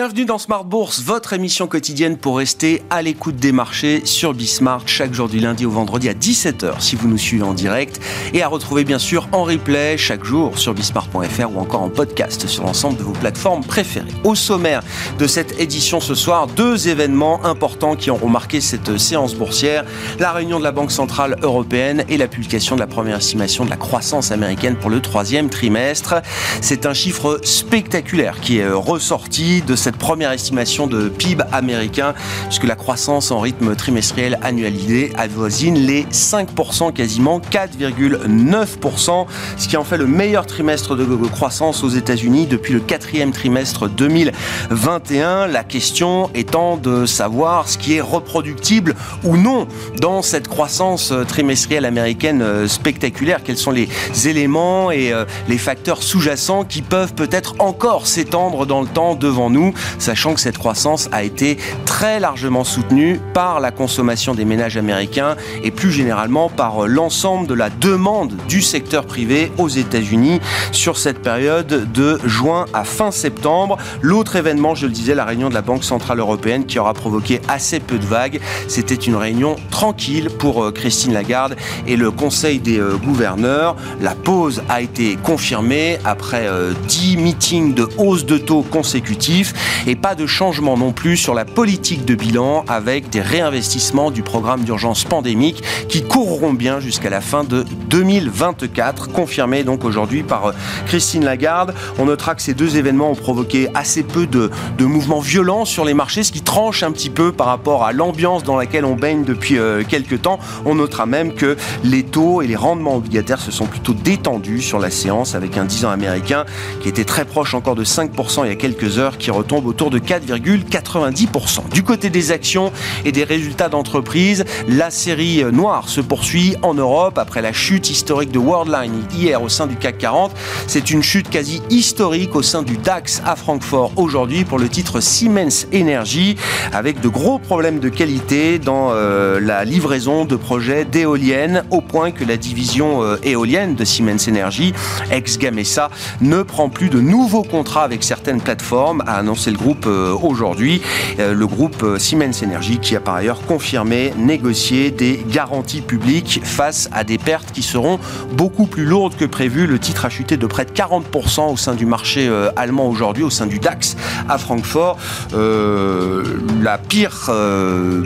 Bienvenue dans Smart Bourse, votre émission quotidienne pour rester à l'écoute des marchés sur Bismart chaque jour du lundi au vendredi à 17h si vous nous suivez en direct et à retrouver bien sûr en replay chaque jour sur bismart.fr ou encore en podcast sur l'ensemble de vos plateformes préférées. Au sommaire de cette édition ce soir, deux événements importants qui auront marqué cette séance boursière, la réunion de la Banque Centrale Européenne et la publication de la première estimation de la croissance américaine pour le troisième trimestre. C'est un chiffre spectaculaire qui est ressorti de cette première estimation de PIB américain, puisque la croissance en rythme trimestriel annualisé avoisine les 5%, quasiment 4,9%, ce qui en fait le meilleur trimestre de croissance aux États-Unis depuis le quatrième trimestre 2021. La question étant de savoir ce qui est reproductible ou non dans cette croissance trimestrielle américaine euh, spectaculaire. Quels sont les éléments et euh, les facteurs sous-jacents qui peuvent peut-être encore s'étendre dans le temps devant nous? Sachant que cette croissance a été très largement soutenue par la consommation des ménages américains et plus généralement par l'ensemble de la demande du secteur privé aux États-Unis sur cette période de juin à fin septembre. L'autre événement, je le disais, la réunion de la Banque Centrale Européenne qui aura provoqué assez peu de vagues. C'était une réunion tranquille pour euh, Christine Lagarde et le Conseil des euh, gouverneurs. La pause a été confirmée après 10 euh, meetings de hausse de taux consécutifs et pas de changement non plus sur la politique de bilan avec des réinvestissements du programme d'urgence pandémique qui courront bien jusqu'à la fin de 2024, confirmé donc aujourd'hui par euh, Christine Lagarde. On notera que ces deux événements ont provoqué assez peu de, mouvements violents sur les marchés, ce qui tranche un petit peu par rapport à l'ambiance dans laquelle on baigne depuis euh, quelques temps. On notera même que les taux et les rendements obligataires se sont plutôt détendus sur la séance avec un 10 ans américain qui était très proche encore de 5% il y a quelques heures, qui tombe autour de 4,90%. Du côté des actions et des résultats d'entreprise, la série noire se poursuit en Europe après la chute historique de Worldline hier au sein du CAC 40. C'est une chute quasi historique au sein du DAX à Francfort aujourd'hui pour le titre Siemens Energy avec de gros problèmes de qualité dans euh, la livraison de projets d'éoliennes au point que la division euh, éolienne de Siemens Energy, ex-Gamesa, ne prend plus de nouveaux contrats avec certaines plateformes, a annoncé c'est le groupe euh, aujourd'hui, euh, le groupe euh, Siemens Energy qui a par ailleurs confirmé négocier des garanties publiques face à des pertes qui seront beaucoup plus lourdes que prévu. Le titre a chuté de près de 40% au sein du marché allemand aujourd'hui, au sein du DAX à Francfort. la pire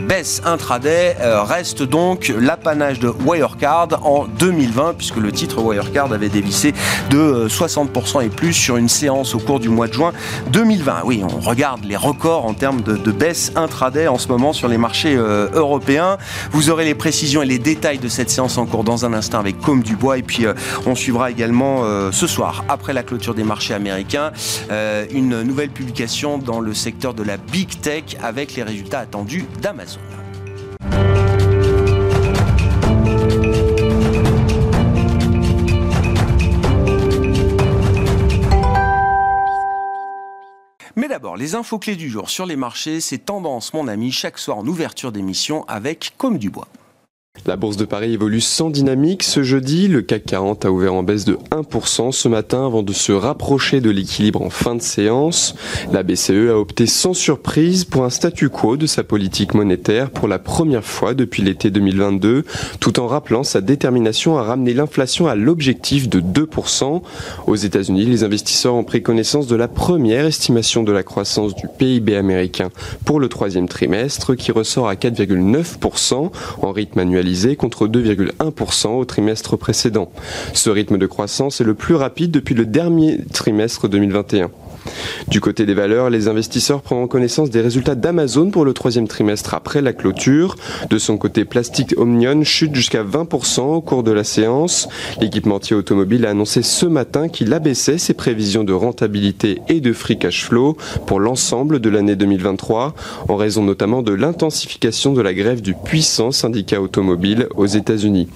baisse intraday reste donc l'apanage de Wirecard en 2020, puisque le titre Wirecard avait dévissé de 60% et plus sur une séance au cours du mois de juin 2020. Oui, on regarde les records en termes de, baisse intraday en ce moment sur les marchés euh, européens. Vous aurez les précisions et les détails de cette séance en cours dans un instant avec Comme Dubois. Et puis, euh, on suivra également euh, ce soir, après la clôture des marchés américains, une nouvelle publication dans le secteur de la Big Tech avec les résultats attendus d'Amazon. Les infos clés du jour sur les marchés, c'est tendance, mon ami, chaque soir en ouverture d'émission avec Comme du Bois. La bourse de Paris évolue sans dynamique. Ce jeudi, le CAC 40 a ouvert en baisse de 1% ce matin avant de se rapprocher de l'équilibre en fin de séance. La BCE a opté sans surprise pour un statu quo de sa politique monétaire pour la première fois depuis l'été 2022, tout en rappelant sa détermination à ramener l'inflation à l'objectif de 2%. Aux États-Unis, les investisseurs ont pris connaissance de la première estimation de la croissance du PIB américain pour le troisième trimestre qui ressort à 4,9% en rythme contre 2,1% au trimestre précédent. Ce rythme de croissance est le plus rapide depuis le dernier trimestre 2021. Du côté des valeurs, les investisseurs prendront connaissance des résultats d'Amazon pour le troisième trimestre après la clôture. De son côté, Plastic Omnion chute jusqu'à 20% au cours de la séance. L'équipementier automobile a annoncé ce matin qu'il abaissait ses prévisions de rentabilité et de free cash flow pour l'ensemble de l'année 2023, en raison notamment de l'intensification de la grève du puissant syndicat automobile aux États-Unis.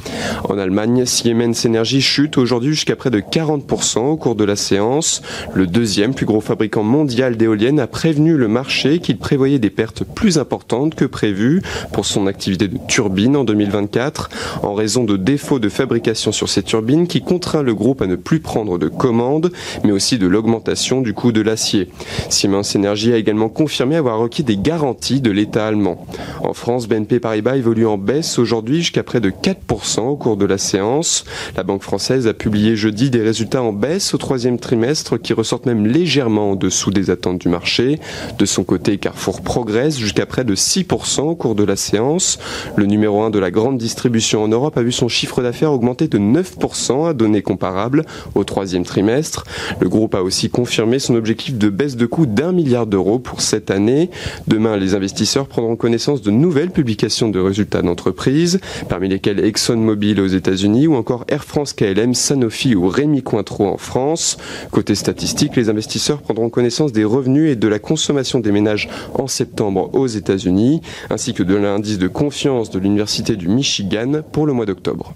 En Allemagne, Siemens Energy chute aujourd'hui jusqu'à près de 40% au cours de la séance. Le deuxième plus gros gros fabricant mondial d'éoliennes, a prévenu le marché qu'il prévoyait des pertes plus importantes que prévues pour son activité de turbine en 2024 en raison de défauts de fabrication sur ces turbines qui contraint le groupe à ne plus prendre de commandes, mais aussi de l'augmentation du coût de l'acier. Siemens Energy a également confirmé avoir requis des garanties de l'État allemand. En France, BNP Paribas évolue en baisse aujourd'hui jusqu'à près de 4% au cours de la séance. La Banque française a publié jeudi des résultats en baisse au troisième trimestre qui ressortent même légèrement en dessous des attentes du marché. De son côté, Carrefour progresse jusqu'à près de 6% au cours de la séance. Le numéro 1 de la grande distribution en Europe a vu son chiffre d'affaires augmenter de 9% à données comparables au troisième trimestre. Le groupe a aussi confirmé son objectif de baisse de coût d'un milliard d'euros pour cette année. Demain, les investisseurs prendront connaissance de nouvelles publications de résultats d'entreprise, parmi lesquelles ExxonMobil aux États-Unis ou encore Air France KLM, Sanofi ou Rémi Cointreau en France. Côté statistique, les investisseurs prendront connaissance des revenus et de la consommation des ménages en septembre aux États-Unis, ainsi que de l'indice de confiance de l'Université du Michigan pour le mois d'octobre.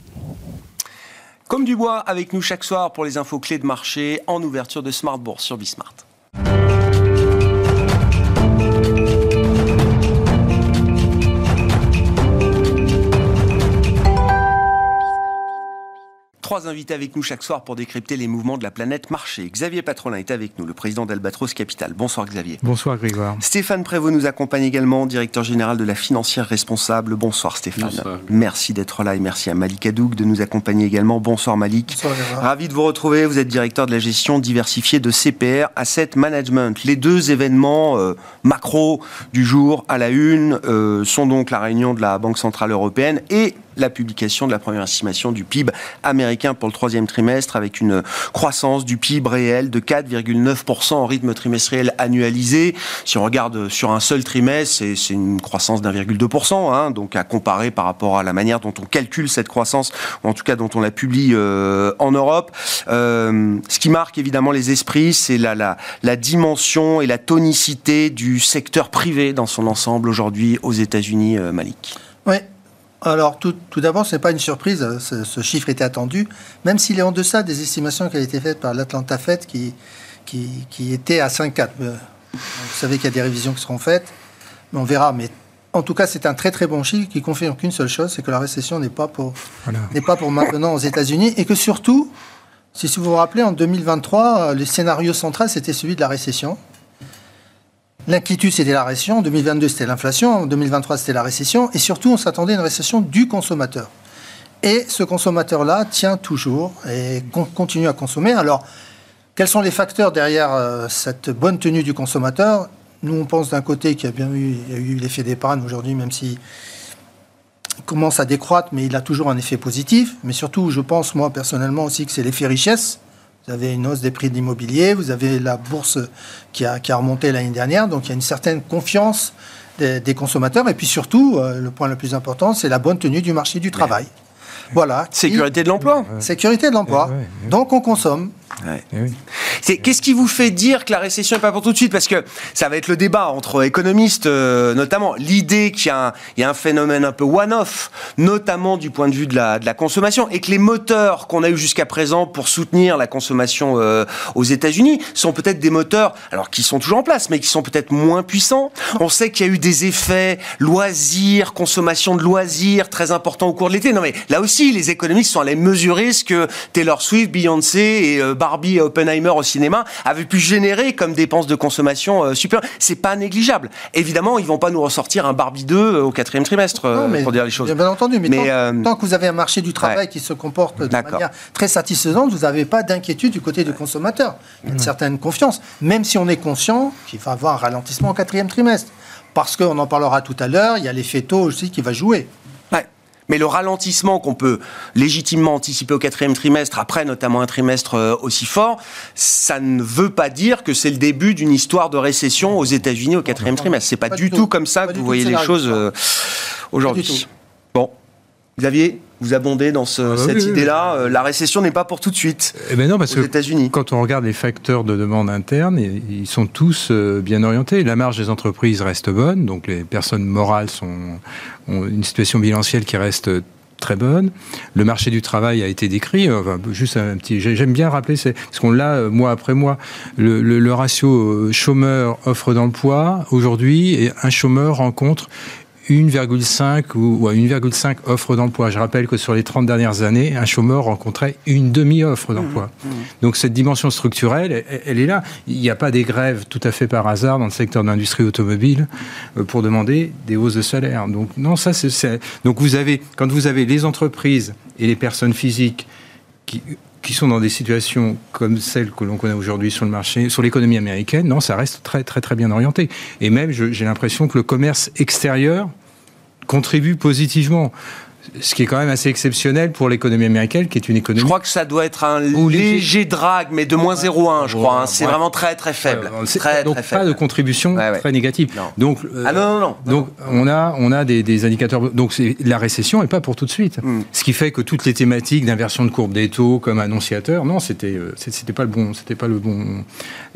Comme du bois avec nous chaque soir pour les infos clés de marché en ouverture de Smart Bourse sur Bismart. Trois invités avec nous chaque soir pour décrypter les mouvements de la planète marché. Xavier Patrolin est avec nous, le président d'Albatros Capital. Bonsoir Xavier. Bonsoir Grégoire. Stéphane Prévost nous accompagne également, directeur général de la financière responsable. Bonsoir Stéphane. Merci d'être là et merci à Malik Adouk de nous accompagner également. Bonsoir Malik. Bonsoir Ravi de vous retrouver. Vous êtes directeur de la gestion diversifiée de CPR Asset Management. Les deux événements euh, macro du jour à la une euh, sont donc la réunion de la Banque Centrale Européenne et la publication de la première estimation du PIB américain pour le troisième trimestre avec une croissance du PIB réel de 4,9% en rythme trimestriel annualisé. Si on regarde sur un seul trimestre, c'est une croissance d'1,2%, hein, donc à comparer par rapport à la manière dont on calcule cette croissance, ou en tout cas dont on la publie euh, en Europe. Euh, ce qui marque évidemment les esprits, c'est la, la, la dimension et la tonicité du secteur privé dans son ensemble aujourd'hui aux États-Unis, euh, Malik. Oui, alors, tout, d'abord, ce n'est pas une surprise, ce, chiffre était attendu, même s'il est en deçà des estimations qui ont été faites par l'Atlanta Fed, qui, qui, était à 5,4. Euh, vous savez qu'il y a des révisions qui seront faites, mais on verra. Mais en tout cas, c'est un très très bon chiffre qui confirme qu'une seule chose, c'est que la récession n'est pas, pour, n'est pas pour maintenant aux États-Unis, et que surtout, si vous vous rappelez, en 2023, le scénario central, c'était celui de la récession. L'inquiétude, c'était la récession. En 2022, c'était l'inflation. En 2023, c'était la récession. Et surtout, on s'attendait à une récession du consommateur. Et ce consommateur-là tient toujours et continue à consommer. Alors, quels sont les facteurs derrière euh, cette bonne tenue du consommateur? Nous, on pense d'un côté qu'il y a bien eu, l'effet d'épargne aujourd'hui, même si commence à décroître, mais il a toujours un effet positif. Mais surtout, je pense, moi, personnellement aussi, que c'est l'effet richesse. Vous avez une hausse des prix de l'immobilier, vous avez la bourse qui a, qui a remonté l'année dernière, donc il y a une certaine confiance des, consommateurs. Et puis surtout, euh, le point le plus important, c'est la bonne tenue du marché du travail. Voilà. Sécurité de l'emploi. Sécurité de l'emploi. Donc on consomme. Eh qu'est-ce qui vous fait dire que la récession n'est pas pour tout de suite? Parce que ça va être le débat entre économistes, euh, notamment l'idée qu'il y, y, a un phénomène un peu one-off, notamment du point de vue de la, de la consommation, et que les moteurs qu'on a eu jusqu'à présent pour soutenir la consommation euh, aux États-Unis sont peut-être des moteurs, alors qui sont toujours en place, mais qui sont peut-être moins puissants. On sait qu'il y a eu des effets loisirs, consommation de loisirs très importants au cours de l'été. Non mais là aussi, les économistes sont allés mesurer ce que Taylor Swift, Beyoncé et euh, Barbie Oppenheimer au cinéma avaient pu générer comme dépenses de consommation euh, supérieures. C'est pas négligeable. Évidemment, ils vont pas nous ressortir un Barbie 2 euh, au quatrième trimestre, pour dire les choses. Bien entendu, mais, tant, que vous avez un marché du travail qui se comporte de manière très satisfaisante, vous n'avez pas d'inquiétude du côté du consommateur. Il y a une certaine confiance, même si on est conscient qu'il va y avoir un ralentissement au quatrième trimestre. Parce qu'on en parlera tout à l'heure, il y a l'effet taux aussi qui va jouer. Mais le ralentissement qu'on peut légitimement anticiper au quatrième trimestre, après notamment un trimestre euh, aussi fort, ça ne veut pas dire que c'est le début d'une histoire de récession aux États-Unis au quatrième trimestre. C'est pas, pas du tout, comme ça que vous voyez les choses euh, aujourd'hui. Bon, Xavier? Vous abondez dans ah bah cette idée-là. Euh, la récession n'est pas pour tout de suite eh ben non, parce aux États-Unis. Quand on regarde les facteurs de demande interne, ils sont tous bien orientés. La marge des entreprises reste bonne, donc les personnes morales sont, ont une situation bilancielle qui reste très bonne. Le marché du travail a été décrit. Enfin, juste un petit. J'aime bien rappeler, parce qu'on l'a mois après mois, le, le ratio chômeur offre d'emploi aujourd'hui, un chômeur rencontre 1,5 ou, à 1,5 offres d'emploi. Je rappelle que sur les 30 dernières années, un chômeur rencontrait une demi-offre d'emploi. Mmh, mmh. Donc cette dimension structurelle, elle, est là. Il n'y a pas des grèves tout à fait par hasard dans le secteur de l'industrie automobile euh, pour demander des hausses de salaire. Donc non, ça c'est donc vous avez quand vous avez les entreprises et les personnes physiques qui qui sont dans des situations comme celles que l'on connaît aujourd'hui sur le marché, sur l'économie américaine, non, ça reste très très très bien orienté. Et même, j'ai l'impression que le commerce extérieur contribue positivement ce qui est quand même assez exceptionnel pour l'économie américaine, qui est une économie. Je crois que ça doit être un léger drag, mais de moins 0,1, je crois. Hein. C'est vraiment très très faible. très, donc pas de contribution très négative. Donc, ah non, non, non. Donc on a, on a des, indicateurs. Donc la récession n'est pas pour tout de suite. Hmm. Ce qui fait que toutes les thématiques d'inversion de courbe des taux comme annonciateur, non, c'était euh, c'était pas le bon, c'était pas le bon.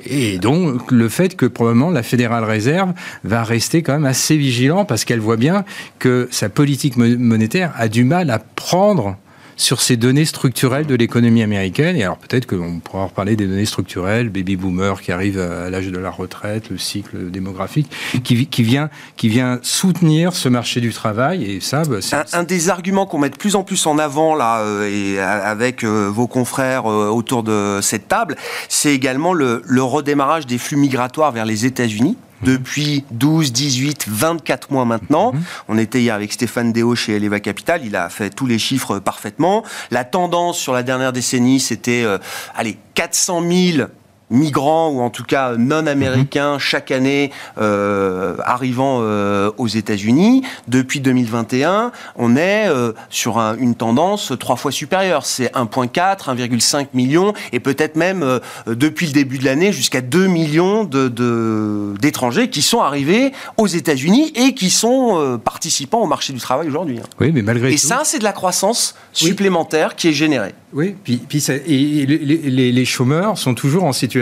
Et donc le fait que probablement la Fédérale Réserve va rester quand même assez vigilant parce qu'elle voit bien que sa politique monétaire a du mal à prendre sur ces données structurelles de l'économie américaine. Et alors peut-être qu'on pourra reparler des données structurelles, baby boomer qui arrive à l'âge de la retraite, le cycle démographique, qui, vient, qui vient soutenir ce marché du travail. Et ça, bah, un, un, des arguments qu'on met de plus en plus en avant là, euh, et avec euh, vos confrères euh, autour de cette table, c'est également le, le redémarrage des flux migratoires vers les États-Unis depuis 12, 18, 24 mois maintenant. Mhm. On était hier avec Stéphane Déo chez Eleva Capital, il a fait tous les chiffres parfaitement. La tendance sur la dernière décennie, c'était, euh, allez, 400 000 migrants ou en tout cas non américains mhm. chaque année euh, arrivant euh, aux États-Unis. Depuis 2021, on est euh, sur une tendance trois fois supérieure. C'est 1,4, 1,5 million et peut-être même depuis le début de l'année jusqu'à 2 millions d'étrangers de, qui sont arrivés aux États-Unis et qui sont participants au marché du travail aujourd'hui. Hein. Oui, mais malgré et ça, c'est de la croissance supplémentaire qui est générée. Oui, puis, puis et les, les, chômeurs sont toujours en situation,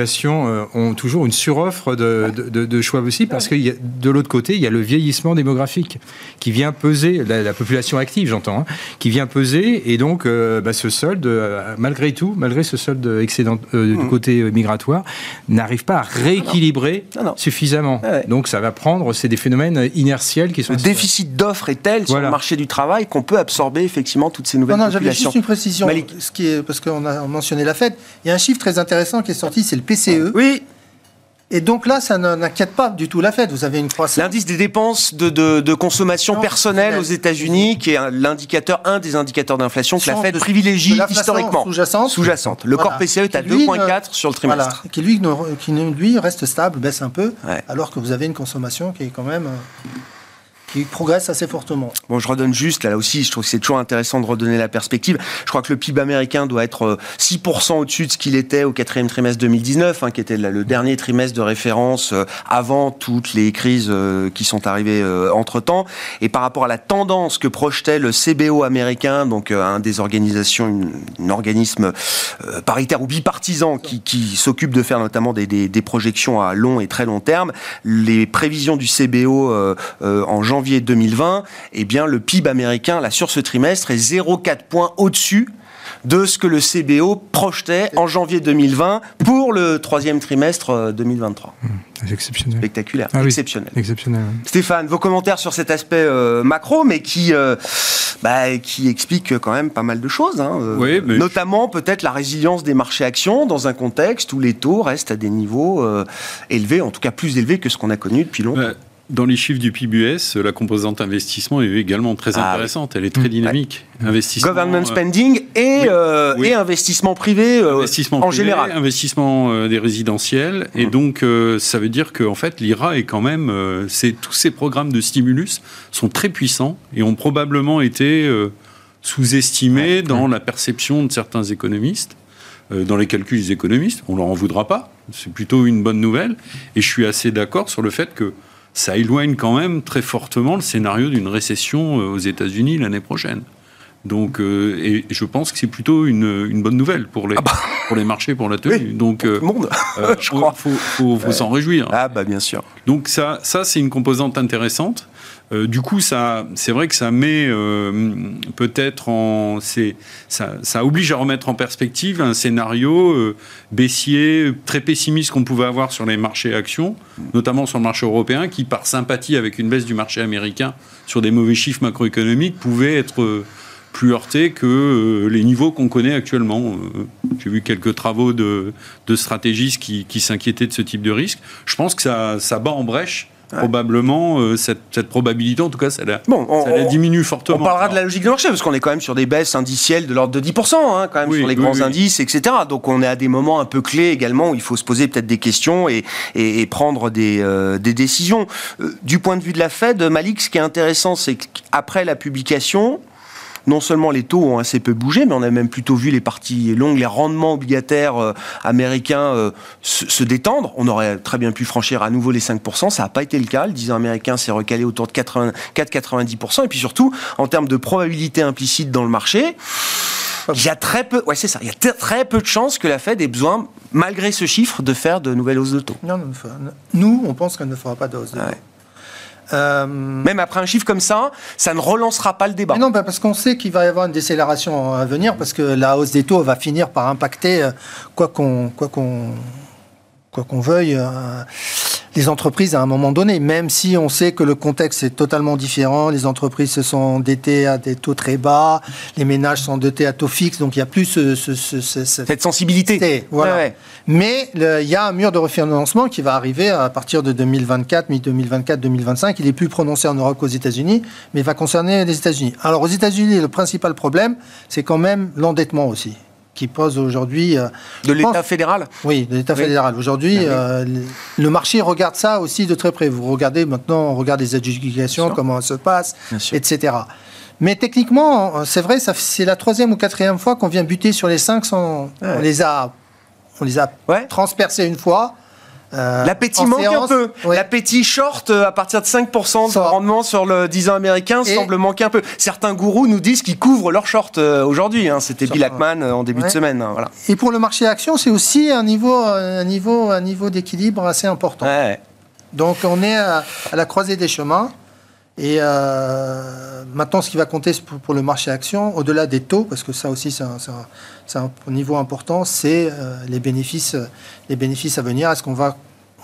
euh, ont toujours une suroffre de, de, de choix aussi, parce que de l'autre côté, il y a le vieillissement démographique qui vient peser, la, population active, j'entends, hein, qui vient peser, et donc euh, bah, ce solde, euh, malgré tout, malgré ce solde excédent du mmh. côté migratoire, n'arrive pas à rééquilibrer suffisamment. Donc ça va prendre, c'est des phénomènes inertiels qui sont. Le déficit d'offres est tel sur le marché du travail qu'on peut absorber effectivement toutes ces nouvelles non, non, populations. Juste une précision parce qu'on a mentionné la Fed, il y a un chiffre très intéressant qui est sorti, c'est le PCE. Oui. Et donc là, ça n'inquiète pas du tout la Fed. Vous avez une croissance. L'indice des dépenses de, consommation personnelle aux États-Unis, qui est l'indicateur, un des indicateurs d'inflation que la Fed privilégie historiquement. Sous-jacente. Sous-jacente. Le corps PCE est à 2,4 sur le trimestre. Qui, lui, qui lui reste stable, baisse un peu, alors que vous avez une consommation qui est quand même euh, qui progresse assez fortement. Bon, je redonne juste, là, aussi, je trouve que c'est toujours intéressant de redonner la perspective. Je crois que le PIB américain doit être 6% euh, au-dessus de ce qu'il était au quatrième trimestre 2019, hein, qui était le dernier trimestre de référence euh, avant toutes les crises euh, qui sont arrivées entre-temps. Et par rapport à la tendance que projetait le CBO américain, donc un des organisations, un organisme paritaire ou bipartisan qui, s'occupe de faire notamment des, projections à long et très long terme, les prévisions du CBO en janvier janvier 2020, eh bien, le PIB américain, là, sur ce trimestre, est 0,4 points au-dessus de ce que le CBO projetait en janvier 2020 pour le troisième trimestre 2023. Euh, mmh, exceptionnel. Spectaculaire. Ah exceptionnel. exceptionnel. Stéphane, vos commentaires sur cet aspect euh, macro, mais qui, euh, bah, qui explique quand même pas mal de choses. Hein, notamment peut-être la résilience des marchés actions dans un contexte où les taux restent à des niveaux élevés, en tout cas plus élevés que ce qu'on a connu depuis longtemps. Dans les chiffres du PBS, la composante investissement est également très ah intéressante. Elle est très dynamique. Investissement, Government euh, spending et, euh, et investissement privé euh, investissement en général. Investissement des résidentiels. Et donc, ça veut dire qu'en fait, l'IRA est quand même. tous ces programmes de stimulus sont très puissants et ont probablement été sous-estimés dans la perception de certains économistes. dans les calculs des économistes, on leur en voudra pas. C'est plutôt une bonne nouvelle. Et je suis assez d'accord sur le fait que ça éloigne quand même très fortement le scénario d'une récession euh, aux États-Unis l'année prochaine. Donc, euh, et je pense que c'est plutôt une, une, bonne nouvelle pour les, ah bah. pour les marchés, pour la tenue. Donc, euh, le monde, je crois. Faut, faut, faut s'en réjouir. Ah bah bien sûr. Donc ça, ça c'est une composante intéressante. Euh, du coup, ça, c'est vrai que ça met euh, peut-être en, ça, ça, oblige à remettre en perspective un scénario euh, baissier, très pessimiste qu'on pouvait avoir sur les marchés actions, notamment sur le marché européen, qui par sympathie avec une baisse du marché américain sur des mauvais chiffres macroéconomiques pouvait être plus heurté que les niveaux qu'on connaît actuellement. J'ai vu quelques travaux de, de stratégistes qui, qui s'inquiétaient de ce type de risque. Je pense que ça, ça bat en brèche probablement euh, cette, cette, probabilité, en tout cas, ça la, bon, on, ça la diminue fortement. On parlera de la logique de marché, parce qu'on est quand même sur des baisses indicielles de l'ordre de 10%, hein, quand même, sur les grands indices, etc. Donc on est à des moments un peu clés également où il faut se poser peut-être des questions et, et, et prendre des, euh, des décisions. Euh, du point de vue de la Fed, Malik, ce qui est intéressant, c'est qu'après la publication, non seulement les taux ont assez peu bougé, mais on a même plutôt vu les parties longues, les rendements obligataires euh, américains euh, se, détendre. On aurait très bien pu franchir à nouveau les 5%, ça n'a pas été le cas. Le 10 ans américain s'est recalé autour de 4-90%. Et puis surtout, en termes de probabilité implicite dans le marché, il y a très peu, ouais, c'est ça. Il y a très peu de chances que la Fed ait besoin, malgré ce chiffre, de faire de nouvelles hausses de taux. Non, nous, on pense qu'elle ne fera pas de hausse de taux. Euh, Même après un chiffre comme ça, ça ne relancera pas le débat. non, bah, parce qu'on sait qu'il va y avoir une décélération à venir, parce que la hausse des taux va finir par impacter, euh, quoi qu'on quoi qu'on quoi qu'on veuille, euh, les entreprises à un moment donné, même si on sait que le contexte est totalement différent, les entreprises se sont endettées à des taux très bas, les ménages sont endettés à taux fixe, donc il n'y a plus ce, cette sensibilité. Voilà. Mais il y a un mur de refinancement qui va arriver à partir de 2024, mi-2024, 2025. Il est plus prononcé en Europe qu'aux États-Unis, mais il va concerner les États-Unis. Alors aux États-Unis, le principal problème, c'est quand même l'endettement aussi qui pose aujourd'hui. Euh, de l'État fédéral Oui, de l'État fédéral. Aujourd'hui, euh, le marché regarde ça aussi de très près. Vous regardez maintenant, on regarde les adjudications, comment ça se passe, etc. Mais techniquement, c'est vrai, c'est la troisième ou quatrième fois qu'on vient buter sur les cinq. On les a, on les a transpercés une fois. Euh, L'appétit manque un peu. L'appétit short euh, à partir de 5% de rendement sur le 10 ans américain semble manquer un peu. Certains gourous nous disent qu'ils couvrent leur short euh, aujourd'hui. Hein. C'était Bill Ackman en début de semaine. Hein, voilà. Et pour le marché action, c'est aussi un niveau, un niveau, un niveau d'équilibre assez important. Donc on est à, la croisée des chemins. Et maintenant, ce qui va compter pour, le marché action, au-delà des taux, parce que ça aussi c'est un, un, niveau important, c'est les bénéfices, les bénéfices à venir. Est-ce qu'on va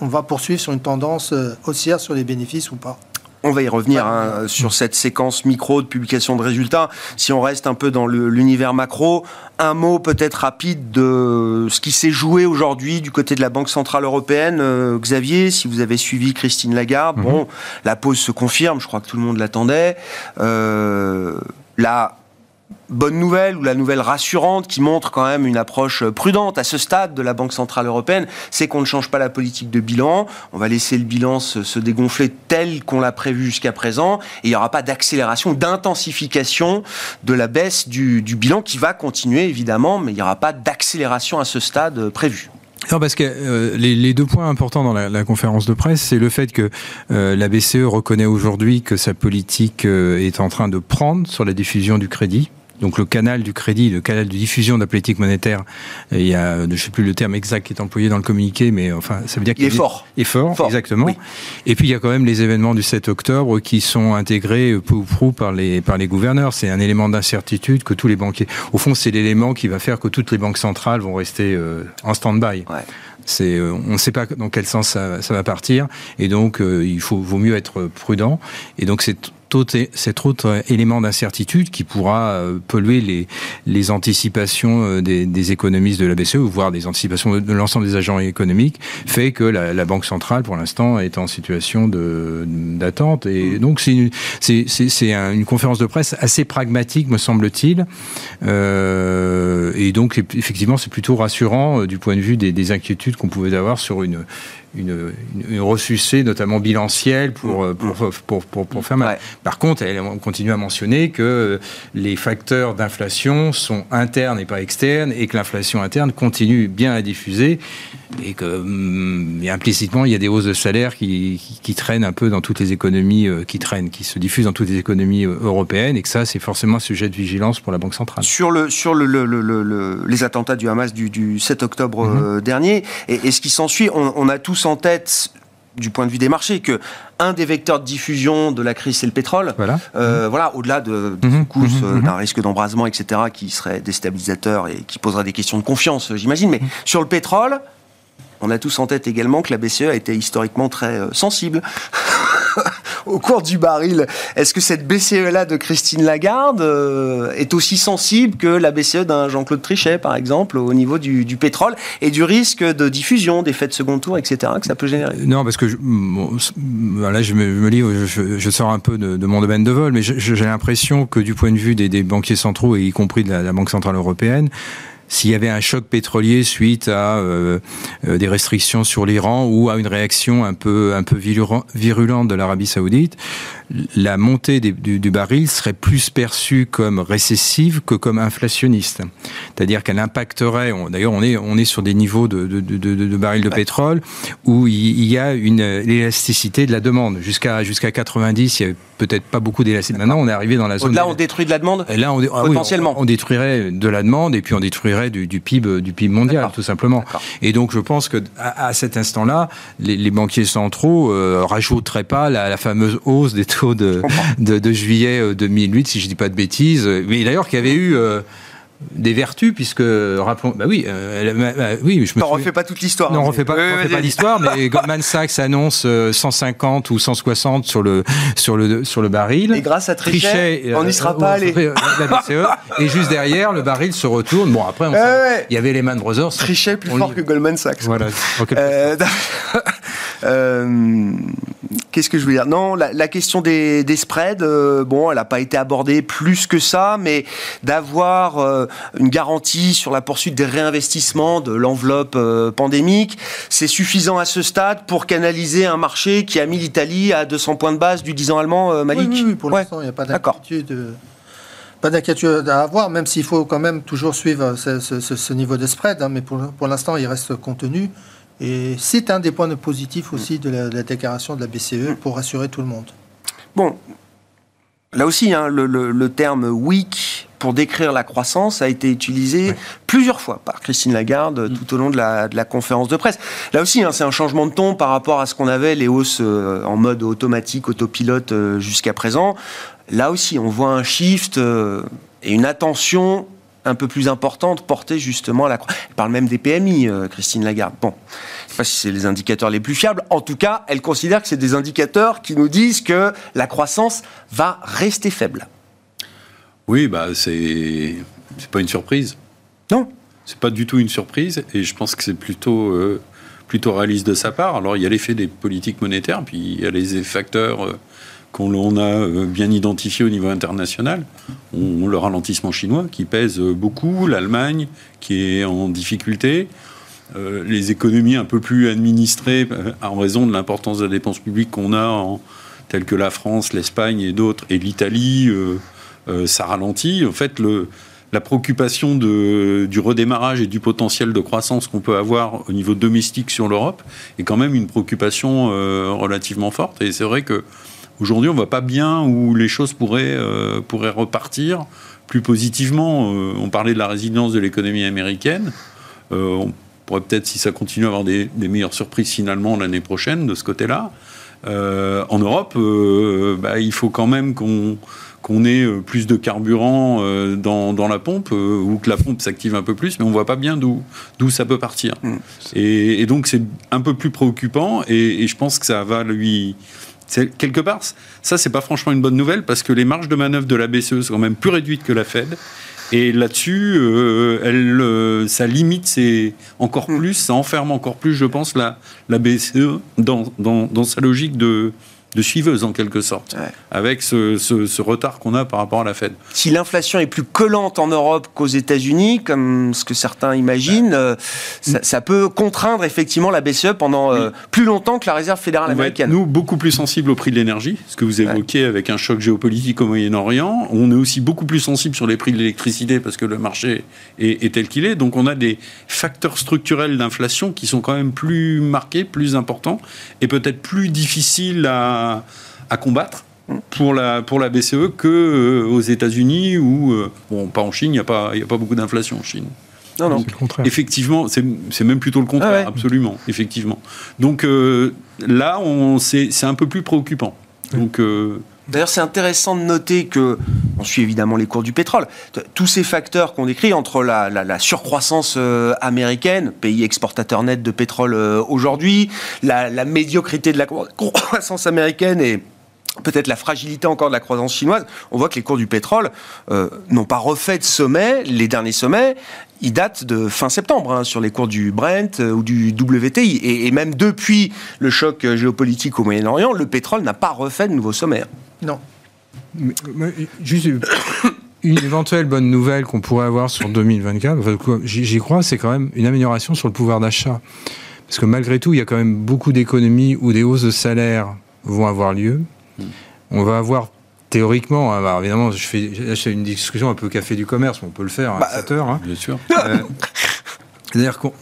on va poursuivre sur une tendance euh, haussière sur les bénéfices ou pas? On va y revenir hein, sur cette séquence micro de publication de résultats. Si on reste un peu dans l'univers macro, un mot peut-être rapide de ce qui s'est joué aujourd'hui du côté de la Banque Centrale Européenne. Euh, Xavier, si vous avez suivi Christine Lagarde, mhm. bon, la pause se confirme, je crois que tout le monde l'attendait. Euh, là, bonne nouvelle ou la nouvelle rassurante qui montre quand même une approche prudente à ce stade de la Banque Centrale Européenne, c'est qu'on ne change pas la politique de bilan. On va laisser le bilan se, dégonfler tel qu'on l'a prévu jusqu'à présent et il n'y aura pas d'accélération, d'intensification de la baisse du, bilan qui va continuer évidemment, mais il n'y aura pas d'accélération à ce stade prévu. Non, parce que euh, les, deux points importants dans la, conférence de presse, c'est le fait que euh, la BCE reconnaît aujourd'hui que sa politique euh, est en train de prendre sur la diffusion du crédit, donc le canal du crédit, le canal de diffusion de la politique monétaire, il y a, je ne sais plus le terme exact qui est employé dans le communiqué, mais enfin, ça veut dire qu'il est fort. Est fort, exactement. Et puis il y a quand même les événements du 7 octobre qui sont intégrés peu ou prou par les, par les gouverneurs. C'est un élément d'incertitude que tous les banquiers. Au fond, c'est l'élément qui va faire que toutes les banques centrales vont rester euh, en stand-by. Ouais. C'est, euh, on ne sait pas dans quel sens ça, ça va partir, et donc euh, il faut, vaut mieux être prudent. Et donc c'est cet autre élément d'incertitude qui pourra euh, polluer les, les anticipations euh, des, des, économistes de la BCE, voire des anticipations de l'ensemble des agents économiques, fait que la, la Banque centrale, pour l'instant, est en situation d'attente. Et donc, c'est une, une, une conférence de presse assez pragmatique, me semble-t-il. Euh, et donc, effectivement, c'est plutôt rassurant euh, du point de vue des, des inquiétudes qu'on pouvait avoir sur une, une, une, ressucée, notamment bilancielle, pour, mm. pour, pour, pour, faire mal. Par contre, elle, on continue à mentionner que les facteurs d'inflation sont internes et pas externes, et que l'inflation interne continue bien à diffuser, et que hum, implicitement, il y a des hausses de salaire qui, qui, traînent un peu dans toutes les économies euh, qui traînent, qui se diffusent dans toutes les économies euh, européennes, et que ça, c'est forcément un sujet de vigilance pour la Banque centrale. Sur, le, sur le, le, les attentats du Hamas du, du 7 octobre mm-hmm. euh, dernier, et, et ce qui s'ensuit, on, on a tous en tête du point de vue des marchés que un des vecteurs de diffusion de la crise c'est le pétrole. Voilà. Euh, voilà, au-delà de, de Mhm, mhm, mhm. d'un risque d'embrasement, etc., qui serait déstabilisateur et qui poserait des questions de confiance, j'imagine. Mais sur le pétrole, on a tous en tête également que la BCE a été historiquement très euh, sensible. Au cours du baril, est-ce que cette BCE-là de Christine Lagarde euh, est aussi sensible que la BCE d'un Jean-Claude Trichet, par exemple, au niveau du, pétrole et du risque de diffusion, d'effets de second tour, etc., que ça peut générer? Non, parce que là, je me, je je, sors un peu de, mon domaine de vol, mais j'ai l'impression que du point de vue des, des banquiers centraux, et y compris de la Banque centrale européenne, s'il y avait un choc pétrolier suite à euh, euh, des restrictions sur l'Iran ou à une réaction un peu un peu virulent- virulente de l'Arabie Saoudite, la montée des- du, du baril serait plus perçue comme récessive que comme inflationniste. C'est-à-dire qu'elle impacterait. on- D'ailleurs, on est on est sur des niveaux de, de, de, barils de pétrole où il, y a une élasticité de la demande jusqu'à jusqu'à 90. Il y avait peut-être pas beaucoup d'élasticité. Maintenant, on est arrivé dans la zone. D'éla- on détruit de la demande et là, on, ah oui, Potentiellement. on, on détruirait de la demande et puis on détruirait du, du PIB, du PIB mondial, D'accord. tout simplement. Et donc, je pense que à, à cet instant-là, les, les banquiers centraux euh, rajouteraient pas la, la fameuse hausse des taux de, de, de juillet euh, 2008, si je dis pas de bêtises. Mais d'ailleurs, qui avait eu euh, des vertus, puisque rappelons, bah oui, euh, elle- bah, bah, oui, je me souviens- refais pas toute l'histoire. non, hein. on refait pas, Oui, on refait vas-y. pas l'histoire, mais Goldman Sachs annonce euh, 150 ou 160 sur le sur le sur le baril. Et grâce à Trichet, on n'y sera pas allé. euh, la BCE, et juste derrière, le baril se retourne. Bon, après, on Ouais, il y avait les Man Brothers. Trichet plus On fort que Goldman Sachs. Voilà. Euh, euh, Qu'est-ce que je veux dire? Non, la, la question des, des spreads, euh, bon, elle n'a pas été abordée plus que ça, mais d'avoir euh, une garantie sur la poursuite des réinvestissements de l'enveloppe euh, pandémique, c'est suffisant à ce stade pour canaliser un marché qui a mis l'Italie à 200 points de base du 10 ans allemand, Malik Oui, oui, oui, pour l'instant, il n'y a pas d'inquiétude. Pas d'inquiétude à avoir, même s'il faut quand même toujours suivre ce, ce- ce- ce niveau de spread. hein, mais pour, pour l'instant, il reste contenu. Et c'est un des points positifs aussi de la, de la déclaration de la BCE pour rassurer tout le monde. Bon, là aussi, hein, le, le- le terme weak pour décrire la croissance a été utilisé plusieurs fois par Christine Lagarde euh, tout au long de la, de la conférence de presse. Là aussi, hein, c'est un changement de ton par rapport à ce qu'on avait, les hausses euh, en mode automatique, autopilote euh, jusqu'à présent. Là aussi, on voit un shift euh, et une attention un peu plus importante portée justement à la croissance. Elle parle même des PMI, euh, Christine Lagarde. Bon, je sais pas si c'est les indicateurs les plus fiables. En tout cas, elle considère que c'est des indicateurs qui nous disent que la croissance va rester faible. Oui, bah c'est c'est pas une surprise. Non C'est pas du tout une surprise, et je pense que c'est plutôt euh, plutôt réaliste de sa part. Alors il y a l'effet des politiques monétaires, puis il y a les facteurs euh, qu'on on a euh, bien identifiés au niveau international. On, le ralentissement chinois qui pèse euh, beaucoup, l'Allemagne qui est en difficulté. euh, les économies un peu plus administrées en raison de l'importance de la dépense publique qu'on a, telles que la France, l'Espagne et d'autres, et l'Italie, ça ralentit. En fait, la préoccupation du redémarrage et du potentiel de croissance qu'on peut avoir au niveau domestique sur l'Europe est quand même une préoccupation relativement forte. Et c'est vrai que aujourd'hui, on voit pas bien où les choses pourraient, euh, pourraient repartir plus positivement. Euh, on parlait de la résilience de l'économie américaine. Euh, on pourrait peut-être, si ça continue, avoir des, des meilleures surprises finalement l'année prochaine de ce côté-là. En Europe, bah, il faut quand même qu'on qu'on ait plus de carburant dans, dans la pompe ou que la pompe s'active un peu plus, mais on voit pas bien d'où d'où ça peut partir. Mm. Et, et donc c'est un peu plus préoccupant et, et je pense que ça va lui quelque part ça c'est pas franchement une bonne nouvelle parce que les marges de manœuvre de la BCE sont quand même plus réduites que la Fed. Et là-dessus, euh, elle, euh, ça limite ses, encore Mm. plus, ça enferme encore plus, je pense, la, la BCE dans, dans, dans sa logique de, de suiveuse en quelque sorte, Ouais. avec ce, ce- ce retard qu'on a par rapport à la Fed. Si l'inflation est plus collante en Europe qu'aux États-Unis, comme ce que certains imaginent, euh, ça, ça peut contraindre effectivement la BCE pendant euh, plus longtemps que la Réserve fédérale On va être, américaine. nous, beaucoup plus sensibles au prix de l'énergie, ce que vous évoquiez avec un choc géopolitique au Moyen-Orient. On est aussi beaucoup plus sensible sur les prix de l'électricité parce que le marché est, est tel qu'il est. Donc on a des facteurs structurels d'inflation qui sont quand même plus marqués, plus importants et peut-être plus difficiles à, à combattre. Pour la, pour la BCE que euh, aux États-Unis ou bon pas en Chine il n'y a pas il y a pas beaucoup d'inflation en Chine Non, non. Effectivement, c'est même plutôt le contraire, ah absolument, effectivement. Donc euh, là, c'est un peu plus préoccupant. Donc euh, D'ailleurs, c'est intéressant de noter que, on suit évidemment les cours du pétrole, tous ces facteurs qu'on décrit entre la, surcroissance euh, américaine, pays exportateur net de pétrole euh, aujourd'hui, la, médiocrité de la croissance américaine et peut-être la fragilité encore de la croissance chinoise, on voit que les cours du pétrole euh, n'ont pas refait de sommet, les derniers sommets, ils datent de fin septembre hein, sur les cours du Brent euh, ou du WTI. Et, même depuis le choc géopolitique au Moyen-Orient, le pétrole n'a pas refait de nouveaux sommets. Non. juste une éventuelle bonne nouvelle qu'on pourrait avoir sur 2024, j'y crois, c'est quand même une amélioration sur le pouvoir d'achat. Parce que malgré tout, il y a quand même beaucoup d'économies où des hausses de salaire vont avoir lieu. On va avoir théoriquement, hein, évidemment, je fais, une discussion un peu café du commerce, mais on peut le faire à bah, 7 heures. Hein. Bien sûr. Euh, c'est-à-dire qu'on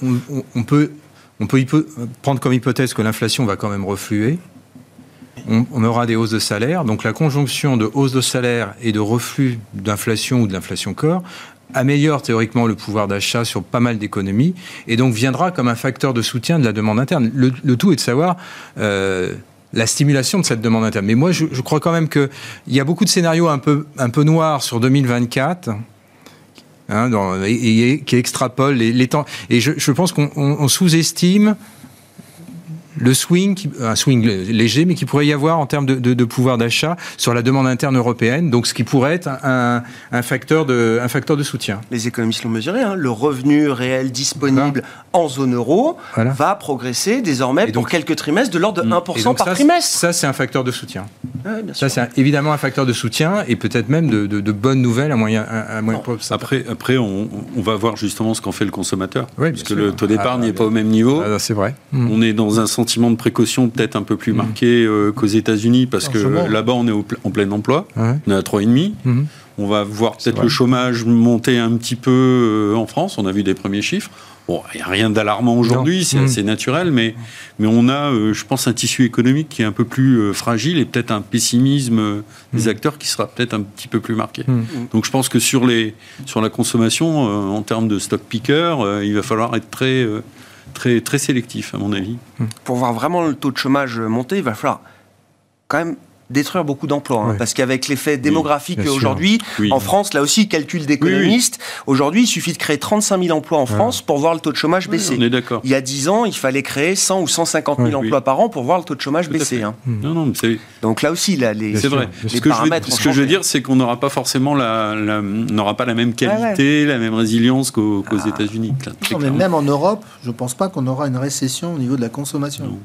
on peut, on peut prendre comme hypothèse que l'inflation va quand même refluer. On, aura des hausses de salaire. Donc la conjonction de hausse de salaire et de reflux d'inflation ou de l'inflation corps améliore théoriquement le pouvoir d'achat sur pas mal d'économies et donc viendra comme un facteur de soutien de la demande interne. Le, tout est de savoir euh, la stimulation de cette demande interne. Mais moi, je, crois quand même qu'il y a beaucoup de scénarios un peu, un peu noirs sur 2024. Hein, qui extrapolent les, temps. Et je pense qu'on sous-estime le swing, un swing léger, mais qui pourrait y avoir en termes de, pouvoir d'achat sur la demande interne européenne, donc ce qui pourrait être un, facteur, de, un facteur de soutien. Les économistes l'ont mesuré, hein. le revenu réel disponible en zone euro va progresser désormais pour quelques trimestres de l'ordre de 1% par trimestre. Ça, c'est un facteur de soutien. ça, c'est évidemment un facteur de soutien et peut-être même de, bonnes nouvelles à moyen, à, moyen Après, après on, va voir justement ce qu'en fait le consommateur. parce que le taux d'épargne n'est ah, pas au même niveau. Ah, c'est vrai. On est dans un sentiment de précaution peut-être un peu plus mm. marqué euh, qu'aux États-Unis parce que là-bas on est en plein emploi, on est à 3,5. Mm. On va voir peut-être le chômage monter un petit peu euh, en France. On a vu des premiers chiffres. Bon, il n'y a rien d'alarmant aujourd'hui, c'est mm. assez naturel, mais, mais on a, euh, je pense, un tissu économique qui est un peu plus fragile et peut-être un pessimisme des acteurs qui sera peut-être un petit peu plus marqué. Donc je pense que sur, les, sur la consommation, en termes de stock picker, il va falloir être très très, très sélectif, à mon avis. Pour voir vraiment le taux de chômage monter, il va falloir quand même détruire beaucoup d'emplois. Hein, parce qu'avec l'effet démographique aujourd'hui, en France, là aussi, calcul d'économistes, aujourd'hui, il suffit de créer 35 000 emplois en France pour voir le taux de chômage baisser. on est d'accord. Il y a 10 ans, il fallait créer 100 ou 150 000 emplois par an pour voir le taux de chômage baisser. Hein. Non, non, Donc là aussi, là, les, c'est vrai. ce que, je veux, ce que je veux dire, c'est qu'on n'aura pas forcément la, n'aura pas la même qualité, la même résilience qu'aux, ah. États-Unis. mais même en Europe, je ne pense pas qu'on aura une récession au niveau de la consommation.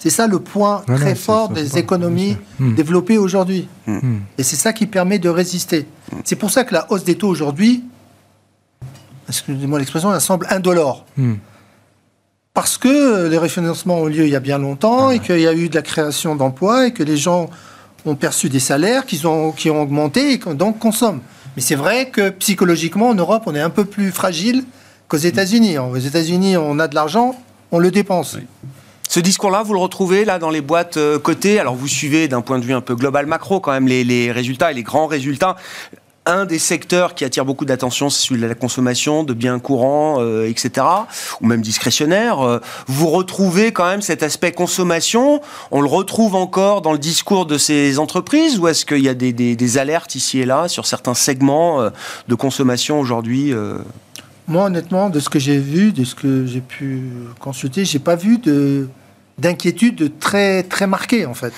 C'est ça le point très fort des économies hmm. développées aujourd'hui. Hmm. Et c'est ça qui permet de résister. C'est pour ça que la hausse des taux aujourd'hui, excusez-moi l'expression, elle semble indolore. Hmm. Parce que les refinancements ont lieu il y a bien longtemps et qu'il y a eu de la création d'emplois et que les gens ont perçu des salaires qui ont, qui ont augmenté et donc consomment. Mais c'est vrai que psychologiquement, en Europe, on est un peu plus fragile qu'aux États-Unis. Aux États-Unis, on a de l'argent, on le dépense. Ce discours-là, vous le retrouvez là dans les boîtes euh, cotées? Alors vous suivez d'un point de vue un peu global macro quand même les, résultats et les grands résultats un des secteurs qui attire beaucoup d'attention, c'est celui de la consommation de biens courants, euh, etc., ou même discrétionnaires. Euh, vous retrouvez quand même cet aspect consommation. On le retrouve encore dans le discours de ces entreprises, ou est-ce qu'il y a des, alertes ici et là sur certains segments de consommation aujourd'hui Moi, honnêtement, de ce que j'ai vu, de ce que j'ai pu consulter, j'ai pas vu de d'inquiétude très, très marquée, en fait.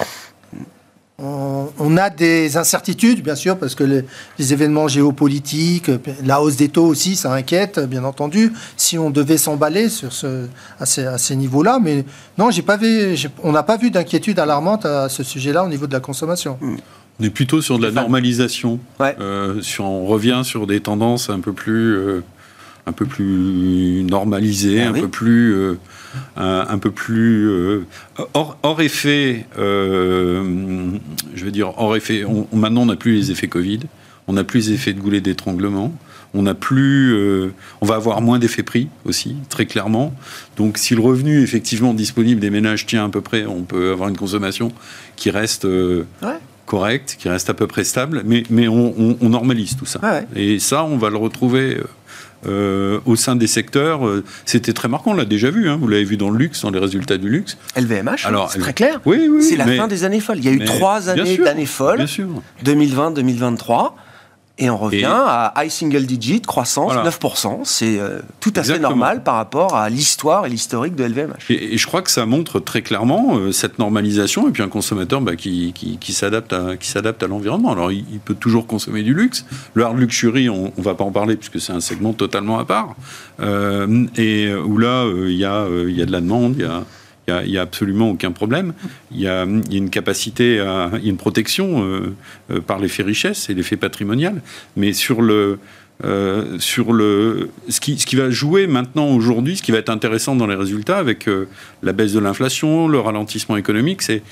On, a des incertitudes, bien sûr, parce que les, événements géopolitiques, la hausse des taux aussi, ça inquiète, bien entendu, si on devait s'emballer sur ce, à ces, niveaux-là. Mais non, j'ai pas vu, on n'a pas vu d'inquiétude alarmante à ce sujet-là au niveau de la consommation. Hmm. On est plutôt sur de la normalisation. Euh, sur, on revient sur des tendances un peu plus, euh, un peu plus normalisées, ah un peu plus euh, un, peu plus euh, hors, effet, euh, je veux dire hors effet. maintenant, on n'a plus les effets Covid, on n'a plus les effets de goulet d'étranglement. On a plus, euh, on va avoir moins d'effets prix aussi, très clairement. Donc, si le revenu effectivement disponible des ménages tient à peu près, on peut avoir une consommation qui reste correcte, qui reste à peu près stable, mais, mais on, normalise tout ça. Et ça, on va le retrouver euh, au sein des secteurs, euh, c'était très marquant. On l'a déjà vu. Hein. vous l'avez vu dans le luxe, dans les résultats du luxe. LVMH, Alors, c'est très clair. Oui, oui. C'est la mais- fin des années folles. Il y a eu trois années d'années folles, Bien sûr. 2020-2023. Et on revient Et- à high single digit, croissance, Voilà. 9%. C'est euh, tout à fait normal par rapport à l'histoire et l'historique de LVMH. Et, et je crois que ça montre très clairement euh, cette normalisation et puis un consommateur bah, qui, qui, qui s'adapte à, l'environnement. Alors il, il peut toujours consommer du luxe. Le hard luxury, on ne va pas en parler puisque c'est un segment totalement à part. Euh, et où là, il y, y a de la demande, il y a, il y a- absolument aucun problème. Il y a, une capacité, il y a une protection euh, euh, par l'effet richesse et l'effet patrimonial. Mais sur le, euh, sur le, ce qui, va jouer maintenant aujourd'hui, ce qui va être intéressant dans les résultats avec la baisse de l'inflation, le ralentissement économique, c'est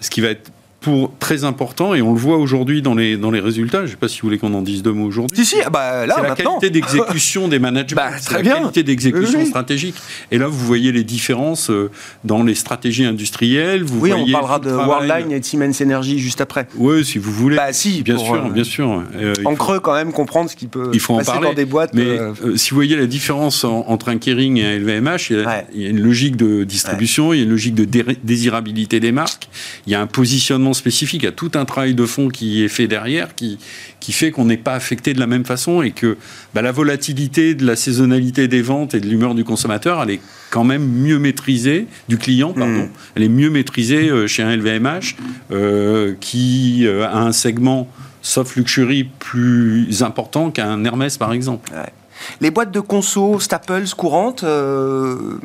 ce qui va être pour très important et on le voit aujourd'hui dans les, dans les résultats. Je ne sais pas si vous voulez qu'on en dise deux mots aujourd'hui. Si, si, ah bah là, C'est la maintenant. qualité d'exécution des managements, Bah, très la bien. qualité d'exécution Oui, stratégique. Et là, vous voyez les différences euh, dans les stratégies industrielles. Vous Oui, on voyez parlera tout de travail- Worldline et de Siemens Energy juste après. Oui, si vous voulez. Bah si, bien sûr, euh, bien sûr. Euh, En faut- creux, quand même, comprendre ce qui peut Il faut en passer parler. dans des boîtes. Mais euh, si vous voyez la différence en- entre un Kering et un LVMH, il y, a, Ouais. il y a une logique de distribution, il y a une logique de dé- désirabilité des marques, il y a un positionnement spécifique, a tout un travail de fond qui est fait derrière, qui, qui fait qu'on n'est pas affecté de la même façon et que bah, la volatilité de la saisonnalité des ventes et de l'humeur du consommateur, elle est quand même mieux maîtrisée, du client, pardon, Mm. elle est mieux maîtrisée euh, chez un LVMH euh, qui euh, a un segment soft luxury plus important qu'un Hermès, par exemple. Les boîtes de conso Staples courantes, euh,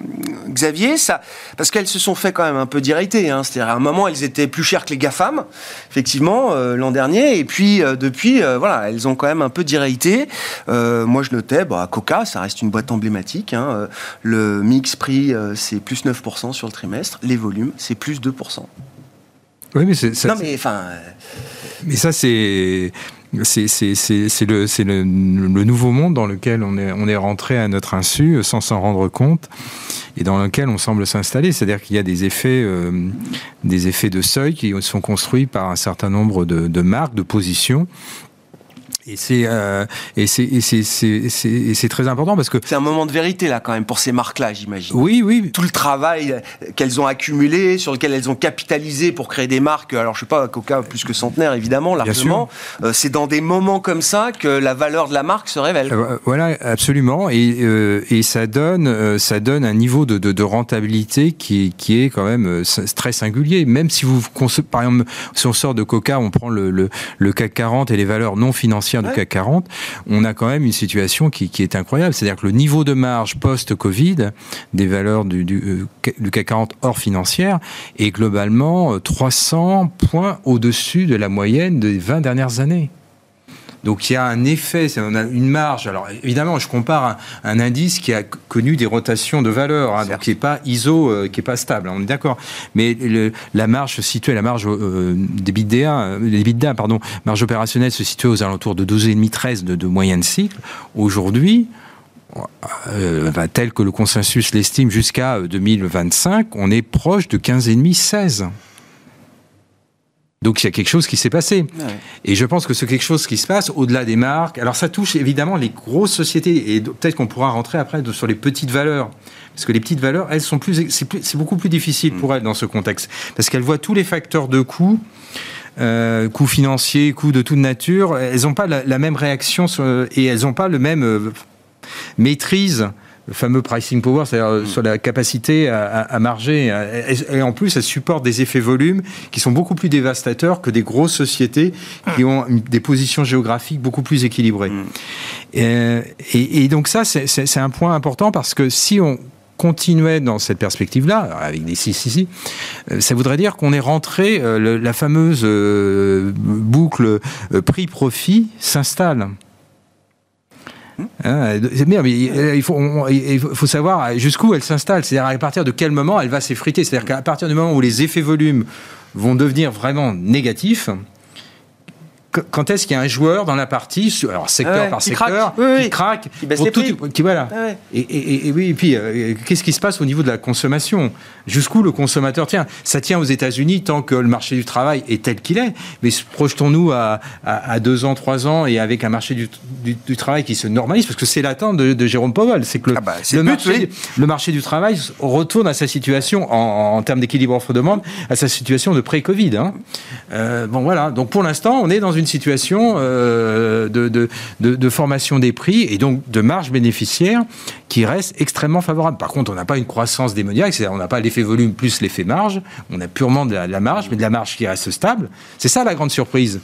Xavier, ça, parce qu'elles se sont fait quand même un peu d'irriter. Hein, C'est-à-dire à un moment, elles étaient plus chères que les GAFAM, effectivement, euh, l'an dernier. Et puis, euh, depuis, voilà, elles ont quand même un peu d'irrité. Euh, moi, je notais, bah, Coca, ça reste une boîte emblématique. hein, le mix prix, c'est plus 9% sur le trimestre. Les volumes, c'est plus 2%. Oui, mais c'est- non, mais enfin, Mais ça, c'est. C'est le, nouveau monde dans lequel on est, on est rentré à notre insu euh, sans s'en rendre compte et dans lequel on semble s'installer. C'est-à-dire qu'il y a des effets, euh, des effets de seuil qui sont construits par un certain nombre de, de marques, de positions. Et c'est euh, et c'est très important parce que c'est un moment de vérité, là, quand même, pour ces marques-là, j'imagine. oui, oui, tout le travail qu'elles ont accumulé, sur lequel elles ont capitalisé pour créer des marques, alors je sais pas, Coca plus que centenaire évidemment, largement, Euh, c'est dans des moments comme ça que la valeur de la marque se révèle. Euh, Voilà, absolument, et, euh, et ça donne, euh, ça donne un niveau de, de, de rentabilité qui est, qui est quand même euh, très singulier. Même si vous, par exemple, si on sort de Coca, on prend le, le, le CAC 40 et les valeurs non financières du Ouais. CAC 40, on a quand même une situation qui, qui est incroyable. C'est-à-dire que le niveau de marge post-Covid des valeurs du, du, euh, ca- du CAC 40 hors financière est globalement euh, 300 points au-dessus de la moyenne des 20 dernières années. Donc il y a un effet, c'est- on a une marge. Alors évidemment, je compare un, un indice qui a connu des rotations de valeur, hein, donc qui n'est pas ISO, euh, qui est pas stable. hein, on est d'accord. Mais le- la marge se situait, la marge euh, des euh, EBITDA, pardon, marge opérationnelle se situait aux alentours de 12,5-13 de, de moyenne cycle. Aujourd'hui. Euh, bah, tel que le consensus l'estime jusqu'à euh, 2025, on est proche de 15,5-16. Donc il y a quelque chose qui s'est passé. Ouais. Et je pense que c'est quelque chose qui se passe au-delà des marques. Alors ça touche évidemment les grosses sociétés et peut-être qu'on pourra rentrer après sur les petites valeurs. Parce que les petites valeurs, elles sont plus, c'est beaucoup plus difficile pour elles dans ce contexte. Parce qu'elles voient tous les facteurs de coût, euh, coûts financiers, coûts de toute nature. Elles n'ont pas la, la même réaction sur- et elles n'ont pas le même euh, maîtrise le fameux pricing power, c'est-à-dire euh, sur la capacité à, à- à marger. Et, et en plus, elles supportent des effets volumes qui sont beaucoup plus dévastateurs que des grosses sociétés qui ont des positions géographiques beaucoup plus équilibrées. Mm. Et, et donc ça, c'est- un point important parce que si on continuait dans cette perspective-là, avec des si, si, si, euh, ça voudrait dire qu'on est rentré, euh, le- la fameuse euh, boucle euh, prix-profit s'installe. Hein, mais il faut, il faut savoir jusqu'où elle s'installe. C'est-à-dire à partir de quel moment elle va s'effriter? C'est-à-dire qu'à partir du moment où les effets volumes vont devenir vraiment négatifs, quand est-ce qu'il y a un joueur dans la partie, alors secteur Ouais, par qui secteur, craque. Oui, oui. qui craque, Qui baisse pour les tout- prix. qui- voilà. Ouais. Et, et- et oui, et puis euh, qu'est-ce qui se passe au niveau de la consommation? Jusqu'où le consommateur tient? Ça tient aux États-Unis tant que le marché du travail est tel qu'il est. Mais projetons-nous à, à, à deux ans, trois ans, et avec un marché du, du- du travail qui se normalise, parce que c'est l'attente de, de Jérôme Powell, c'est que le, Ah bah, le le but, marché, oui. le marché du travail retourne à sa situation en, en termes d'équilibre offre-demande, à sa situation de pré-Covid. hein. Euh, bon voilà. Donc pour l'instant, on est dans une situation euh, de, formation des prix et donc de marge bénéficiaire qui reste extrêmement favorable. Par contre, on n'a pas une croissance démoniaque, c'est-à-dire on n'a pas l'effet volume plus l'effet marge. On a purement la, de la marge, mais de la marge qui reste stable. C'est ça la grande surprise.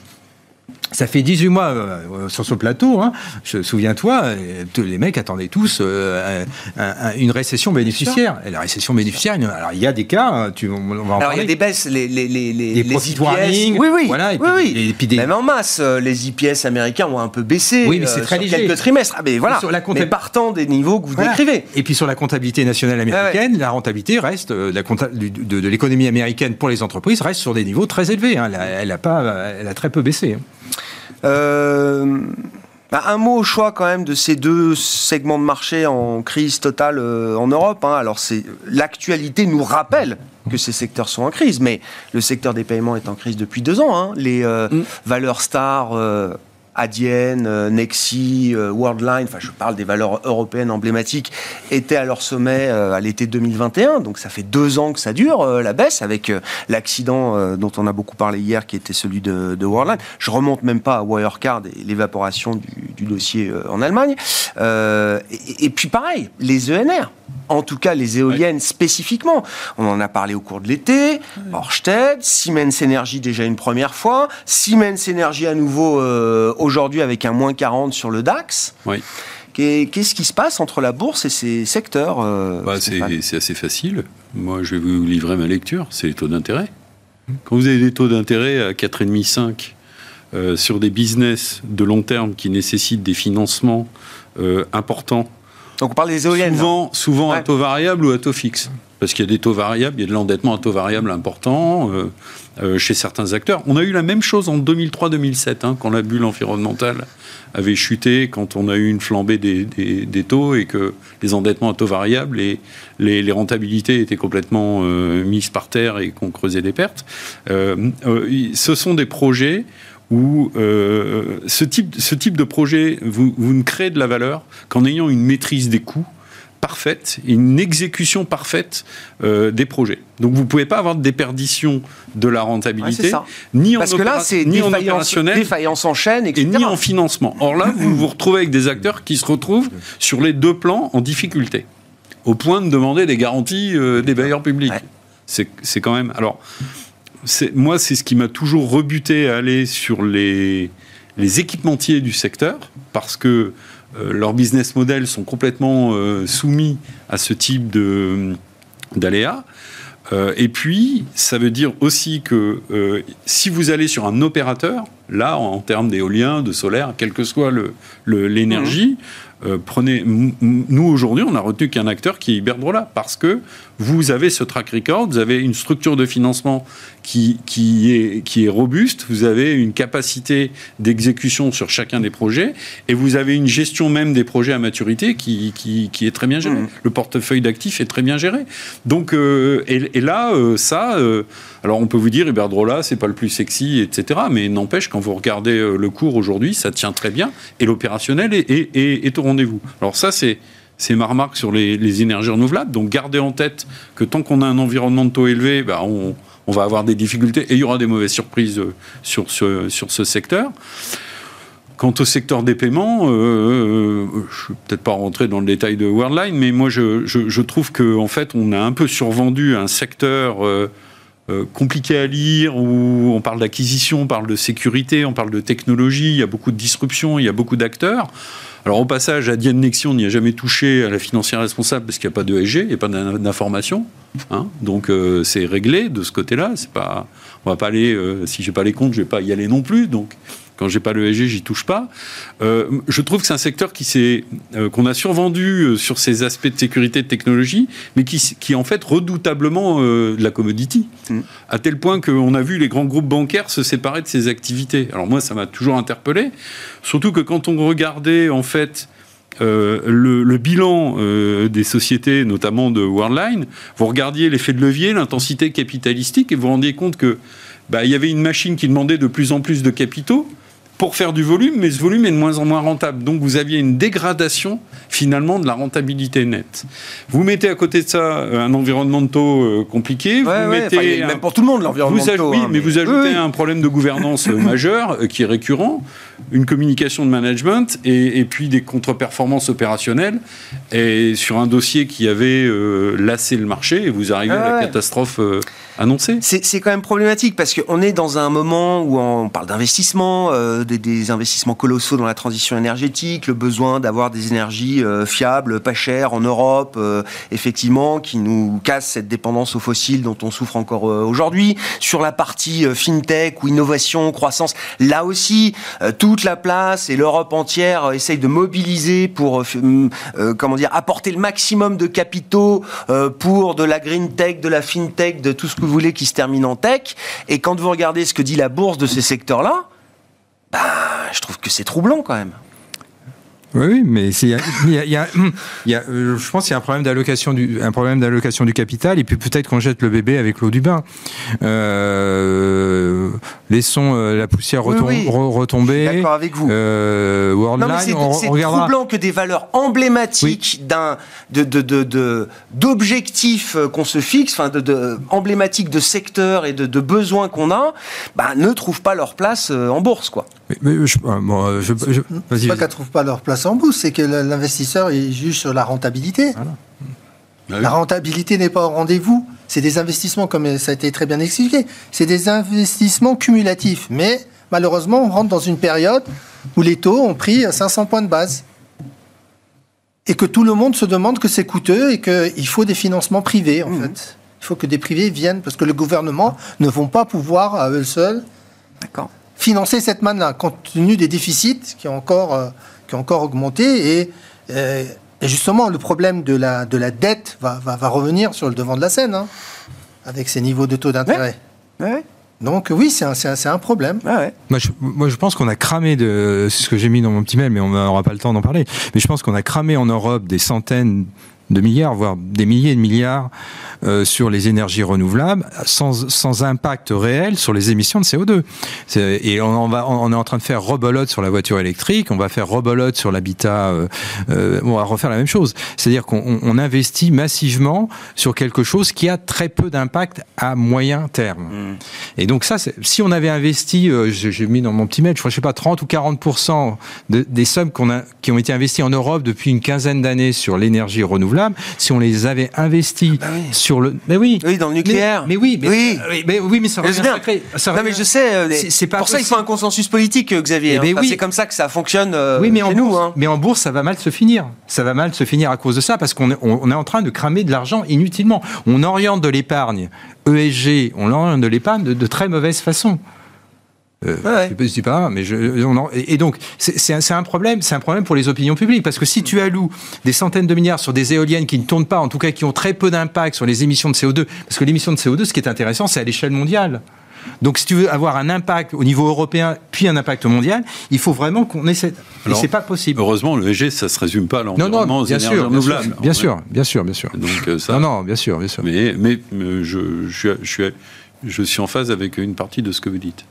Ça fait 18 mois euh, sur ce plateau, hein, je- souviens-toi, euh, les mecs attendaient tous euh, un- un- une récession bénéficiaire. Et la récession bénéficiaire, alors il y a des cas, hein, tu, on va en Alors il y a des baisses, les, les, les, les, IPS. warning, oui, oui, voilà, et oui, puis- oui. et puis des- Même en masse, euh, les IPS américains ont un peu baissé Oui, mais c'est euh, très sur léger. quelques trimestres. Ah, mais voilà, sur la mais partant des niveaux que vous Voilà. décrivez. Et puis sur la comptabilité nationale américaine, la rentabilité reste, euh, la compta- du- de, de l'économie américaine pour les entreprises reste sur des niveaux très élevés. hein. Elle, a, elle a pas, elle a très peu baissé. hein. Euh, bah, un mot au choix quand même de ces deux segments de marché en crise totale euh, en Europe. hein. Alors c'est l'actualité nous rappelle que ces secteurs sont en crise, mais le secteur des paiements est en crise depuis deux ans. hein. Les euh, valeurs stars. Adyen, euh, Nexi, euh, Worldline, enfin je parle des valeurs européennes emblématiques, étaient à leur sommet euh, à l'été 2021. Donc ça fait deux ans que ça dure, la baisse, avec l'accident dont on a beaucoup parlé hier, qui était celui de, de Worldline. Je remonte même pas à Wirecard et l'évaporation du, du dossier en Allemagne. Euh, et, et puis pareil, les ENR. En tout cas, les éoliennes spécifiquement. On en a parlé au cours de l'été. Ørsted, Siemens Energy déjà une première fois. Siemens Energy à nouveau euh, aujourd'hui avec un moins 40 sur le DAX. Oui. Qu'est-ce qui se passe entre la bourse et ces secteurs euh, Bah, c'est assez facile. Moi, je vais vous livrer ma lecture. C'est les taux d'intérêt. Quand vous avez des taux d'intérêt à 4,5-5 euh, sur des business de long terme qui nécessitent des financements euh, importants, Donc on parle des éoliennes. souvent, souvent à taux variable ou à taux fixe. Parce qu'il y a des taux variables, il y a de l'endettement à taux variable important euh, euh, chez certains acteurs. On a eu la même chose en 2003-2007, hein, quand la bulle environnementale avait chuté, quand on a eu une flambée des, taux et que les endettements à taux variable et les, rentabilités étaient complètement euh, mises par terre et qu'on creusait des pertes. Ce sont des projets où ce, type, ce type de projet, vous, vous ne créez de la valeur qu'en ayant une maîtrise des coûts parfaite une exécution parfaite euh, des projets. Donc vous ne pouvez pas avoir de déperdition de la rentabilité, ni en, Parce que là, ni en opérationnel, défaillance en chaîne, et ni en financement. Or là, vous vous retrouvez avec des acteurs qui se retrouvent sur les deux plans en difficulté, au point de demander des garanties euh, des bailleurs publics. Ouais. C'est quand même. Alors, moi, c'est ce qui m'a toujours rebuté à aller sur les, les équipementiers du secteur, parce que leurs business models sont complètement euh, soumis à ce type de d'aléas. Euh, et puis, ça veut dire aussi que euh, si vous allez sur un opérateur, là, en, en termes d'éolien, de solaire, quelle que soit le- le- l'énergie, euh, prenez. Nous, aujourd'hui, on a retenu qu'un acteur qui est Iberdrola, parce que vous avez ce track record, vous avez une structure de financement qui, qui, est, qui est robuste, vous avez une capacité d'exécution sur chacun des projets, et vous avez une gestion même des projets à maturité qui, qui, qui est très bien gérée. Mhm. Le portefeuille d'actifs est très bien géré. Donc, euh, et, et là, euh, ça, euh, alors on peut vous dire, Iberdrola, c'est pas le plus sexy, etc. Mais n'empêche, quand vous regardez euh, le cours aujourd'hui, ça tient très bien, et l'opérationnel est, est- est- est au rendez-vous. Alors ça, c'est c'est ma remarque sur les, les énergies renouvelables. Donc gardez en tête que tant qu'on a un environnement de taux élevé, bah, on, on va avoir des difficultés et il y aura des mauvaises surprises euh, sur ce, secteur. Quant au secteur des paiements, euh, euh, je ne vais peut-être pas rentrer dans le détail de Worldline, mais moi je, trouve qu'en en fait on a un peu survendu un secteur compliqué à lire où on parle d'acquisition, on parle de sécurité, on parle de technologie, il y a beaucoup de disruption, il y a beaucoup d'acteurs. Alors au passage, à Diane Nexi, on n'y a jamais touché à la financière responsable parce qu'il n'y a pas de SG, il n'y a pas d'in- d'information. hein. donc euh, c'est réglé de ce côté-là. C'est pas, on va pas aller, euh, si j'ai pas les comptes, je vais pas y aller non plus. Donc Quand j'ai pas le l'ESG, j'y touche pas. Euh, je trouve que c'est un secteur qui s'est, euh, qu'on a survendu euh, sur ses aspects de sécurité de technologie, mais qui, qui est en fait redoutablement de la commodity. Mm. À tel point qu'on a vu les grands groupes bancaires se séparer de ces activités. Alors moi, ça m'a toujours interpellé. Surtout que quand on regardait, en fait, le, bilan des sociétés, notamment de Worldline, vous regardiez l'effet de levier, l'intensité capitalistique, et vous vous rendiez compte que bah, il y avait une machine qui demandait de plus en plus de capitaux pour faire du volume, mais ce volume est de moins en moins rentable. Donc vous aviez une dégradation finalement de la rentabilité nette. Vous mettez à côté de ça euh, un environnement de taux euh, compliqué. vous mettez même pour tout le monde l'environnement de taux. Oui, hein, mais, vous ajoutez un problème de gouvernance euh, majeur qui est récurrent, une communication de management et, puis des contre-performances opérationnelles. Et sur un dossier qui avait lassé le marché, et vous arrivez à la catastrophe annoncée. C'est quand même problématique parce qu'on est dans un moment où on parle d'investissement des, investissements colossaux dans la transition énergétique, le besoin d'avoir des énergies euh, fiables, pas chères en Europe, euh, effectivement, qui nous cassent cette dépendance aux fossiles dont on souffre encore euh, aujourd'hui. Sur la partie fintech ou innovation, croissance, là aussi, toute la place et l'Europe entière essaye de mobiliser pour, comment dire, apporter le maximum de capitaux pour de la green tech, de la fintech, de tout ce que vous voulez qui se termine en tech. Et quand vous regardez ce que dit la bourse de ces secteurs-là, bah, je trouve que c'est troublant quand même. Oui, mais il y a, je pense qu'il y a un problème d'allocation du, un problème d'allocation du capital, et puis peut-être qu'on jette le bébé avec l'eau du bain. Euh, laissons euh, la poussière retomber. D'accord avec vous. Euh, Worldline, c'est troublant que des valeurs emblématiques d'un de, de, d'objectifs qu'on se fixe, enfin de, emblématiques de secteurs et de, besoins qu'on a, bah, ne trouvent pas leur place en bourse, quoi. Mais, je, bon, je, je pas qu'elles trouvent pas leur place en bourse, c'est que l'investisseur il juge sur la rentabilité. Bah la rentabilité n'est pas au rendez-vous. C'est des investissements, comme ça a été très bien expliqué, c'est des investissements cumulatifs. Mais malheureusement, on rentre dans une période où les taux ont pris 500 points de base. Et que tout le monde se demande que c'est coûteux et qu'il faut des financements privés, en mmh. fait. Il faut que des privés viennent, parce que le gouvernement ne vont pas pouvoir, à eux seuls, financer cette manne-là, compte tenu des déficits qui ont encore, euh, qui ont encore augmenté. Et, euh, et, justement, le problème de la, de la dette va, va, va revenir sur le devant de la scène, hein, avec ces niveaux de taux d'intérêt. Donc oui, c'est un, un, problème. Moi, je, moi, je pense qu'on a cramé de... C'est ce que j'ai mis dans mon petit mail, mais on n'aura pas le temps d'en parler. Mais je pense qu'on a cramé en Europe des centaines de milliards, voire des milliers de milliards euh, sur les énergies renouvelables, sans, sans impact réel sur les émissions de CO2. Et on, va, on est en train de faire rebolote sur la voiture électrique, on va faire rebolote sur l'habitat, euh, euh, on va refaire la même chose. C'est-à-dire qu'on on investit massivement sur quelque chose qui a très peu d'impact à moyen terme. Mmh. Et donc ça, si on avait investi, j'ai mis dans mon petit mail, je je sais pas, 30 ou 40 de, des sommes qu'on a, qui ont été investies en Europe depuis une quinzaine d'années sur l'énergie renouvelable, si on les avait investis ah bah sur le, mais oui, oui, dans le nucléaire, mais, oui, mais oui, mais, oui, mais ça revient sacré. Ça non, mais je sais, euh, c'est pas pour ça il faut un consensus politique, euh, Xavier. Hein. oui. C'est comme ça que ça fonctionne. Euh, oui, mais en nous, bourse, hein. mais en bourse, ça va mal se finir. Ça va mal se finir à cause de ça, parce qu'on est, on est en train de cramer de l'argent inutilement. On oriente de l'épargne ESG, on oriente de l'épargne de, de très mauvaise façon. Euh, Je ne dis pas, mais je, et donc c'est un, problème, c'est un problème pour les opinions publiques parce que si tu alloues des centaines de milliards sur des éoliennes qui ne tournent pas, en tout cas qui ont très peu d'impact sur les émissions de CO2, parce que l'émission de CO2, ce qui est intéressant, c'est à l'échelle mondiale. Donc, si tu veux avoir un impact au niveau européen, puis un impact mondial, il faut vraiment qu'on essaie. Et c'est pas possible. Heureusement, le EG, ça se résume pas à l'environnement, aux énergies renouvelables. Bien sûr, bien sûr, bien sûr. Donc, euh, ça, non, non, bien sûr, bien sûr. Mais, mais euh, je, je, suis, je suis en phase avec une partie de ce que vous dites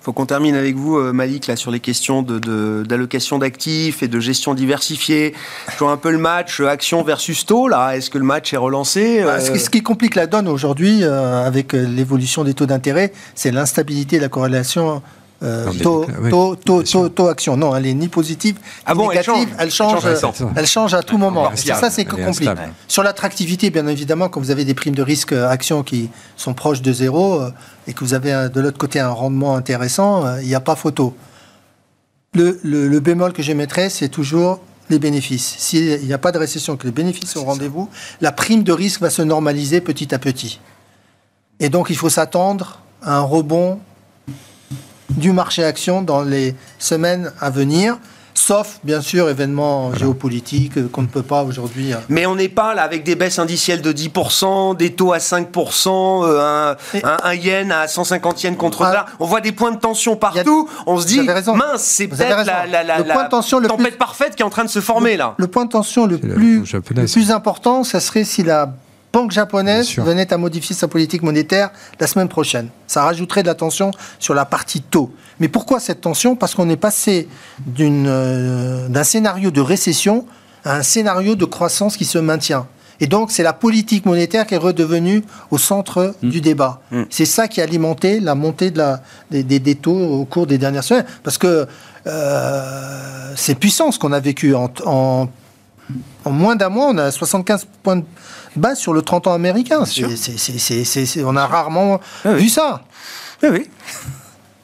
faut qu'on termine avec vous, euh, Malik, là, sur les questions d'allocation de, d'actifs et de gestion diversifiée. Je vois un peu le match euh, action versus taux, là. Est-ce que le match est relancé bah, ce, qui, complique la donne aujourd'hui, euh, avec l'évolution des taux d'intérêt, c'est l'instabilité de la corrélation euh, taux, taux, taux, taux, action. Non, elle est ni positive ah ni négative. Elle change, elle change, à tout moment. Ça, c'est compliqué. Sur l'attractivité, bien évidemment, quand vous avez des primes de risque euh, action qui sont proches de zéro euh, et que vous avez de l'autre côté un rendement intéressant, il n'y a pas photo. Le, le, bémol que j'émettrais, c'est toujours les bénéfices. S'il n'y a pas de récession, que les bénéfices sont au rendez-vous, la prime de risque va se normaliser petit à petit. Et donc, il faut s'attendre à un rebond du marché action dans les semaines à venir. Sauf, bien sûr, événements géopolitiques euh, qu'on ne peut pas aujourd'hui. euh, Mais on n'est pas là avec des baisses indicielles de 10%, des taux à 5%, euh, un, Et- un, un yen à 150 yens contre Ah. dollar. On voit des points de tension partout. On se Vous dit, avez raison. mince, c'est peut-être la, la, le tempête plus- parfaite qui est en train de se former là. Le point de tension plus, le plus important, ça serait si la banque japonaise venait à modifier sa politique monétaire la semaine prochaine. Ça rajouterait de la tension sur la partie taux. Mais pourquoi cette tension? Parce qu'on est passé euh, d'un scénario de récession à un scénario de croissance qui se maintient. Et donc, c'est la politique monétaire qui est redevenue au centre du débat. Mm. C'est ça qui a alimenté la montée de la, des, des- des taux au cours des dernières semaines. Parce que euh, c'est puissant ce qu'on a vécu en, en en moins d'un mois, on a 75 points de base sur le 30 ans américain. C'est- on a rarement Ah oui. vu ça. Oui, oui.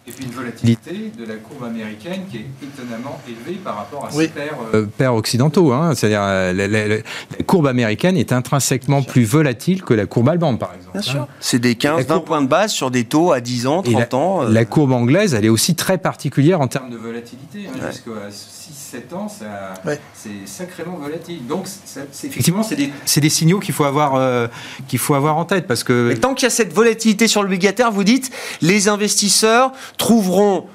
Et puis une volatilité de la courbe américaine qui est étonnamment élevée par rapport à Oui. ses pairs, euh, pairs occidentaux. hein. C'est-à-dire euh, la, la- la- la courbe américaine est intrinsèquement plus volatile que la courbe allemande, par exemple. Bien hein. sûr. C'est des 15, La 20 courbe- points de base sur des taux à 10 ans, Et 30 ans. euh, La courbe anglaise, elle est aussi très particulière en termes de volatilité. Hein, Jusqu'à 6-7 ans, ça- Ouais. c'est sacrément volatile. Donc, ça- c'est- effectivement, c'est des, c'est des signaux qu'il faut, avoir, euh, qu'il faut avoir en tête. Parce que Et tant qu'il y a cette volatilité sur l'obligataire, vous dites, les investisseurs trouveront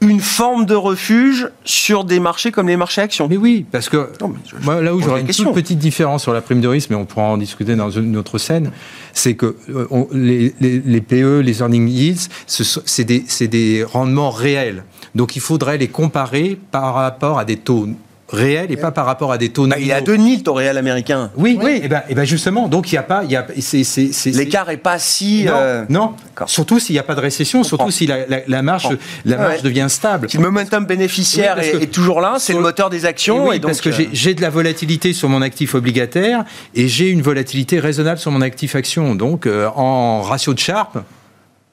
une forme de refuge sur des marchés comme les marchés actions. Mais oui, parce que Non, mais je- moi, là où j'aurais une toute petite différence sur la prime de risque, mais on pourra en discuter dans une autre scène, c'est que euh, on- les, les- les PE, les earning yields, ce sont- c'est des, c'est des rendements réels. Donc il faudrait les comparer par rapport à des taux réels et pas par rapport à des taux Bah, il est à nominaux. 2,5 le taux réel américain. Oui, oui. Et ben, et ben justement, donc il n'y a pas, il y a, c'est, c'est, c'est- L'écart est pas si. non, euh, non. Surtout s'il n'y a pas de récession, surtout si la, la, la marge, Ouais. devient stable. Si le momentum bénéficiaire Oui, est, que est toujours là, c'est sur- le moteur des actions. Et oui, et donc, parce que euh, j'ai- j'ai de la volatilité sur mon actif obligataire et j'ai une volatilité raisonnable sur mon actif action. Donc, euh, en ratio de Sharpe,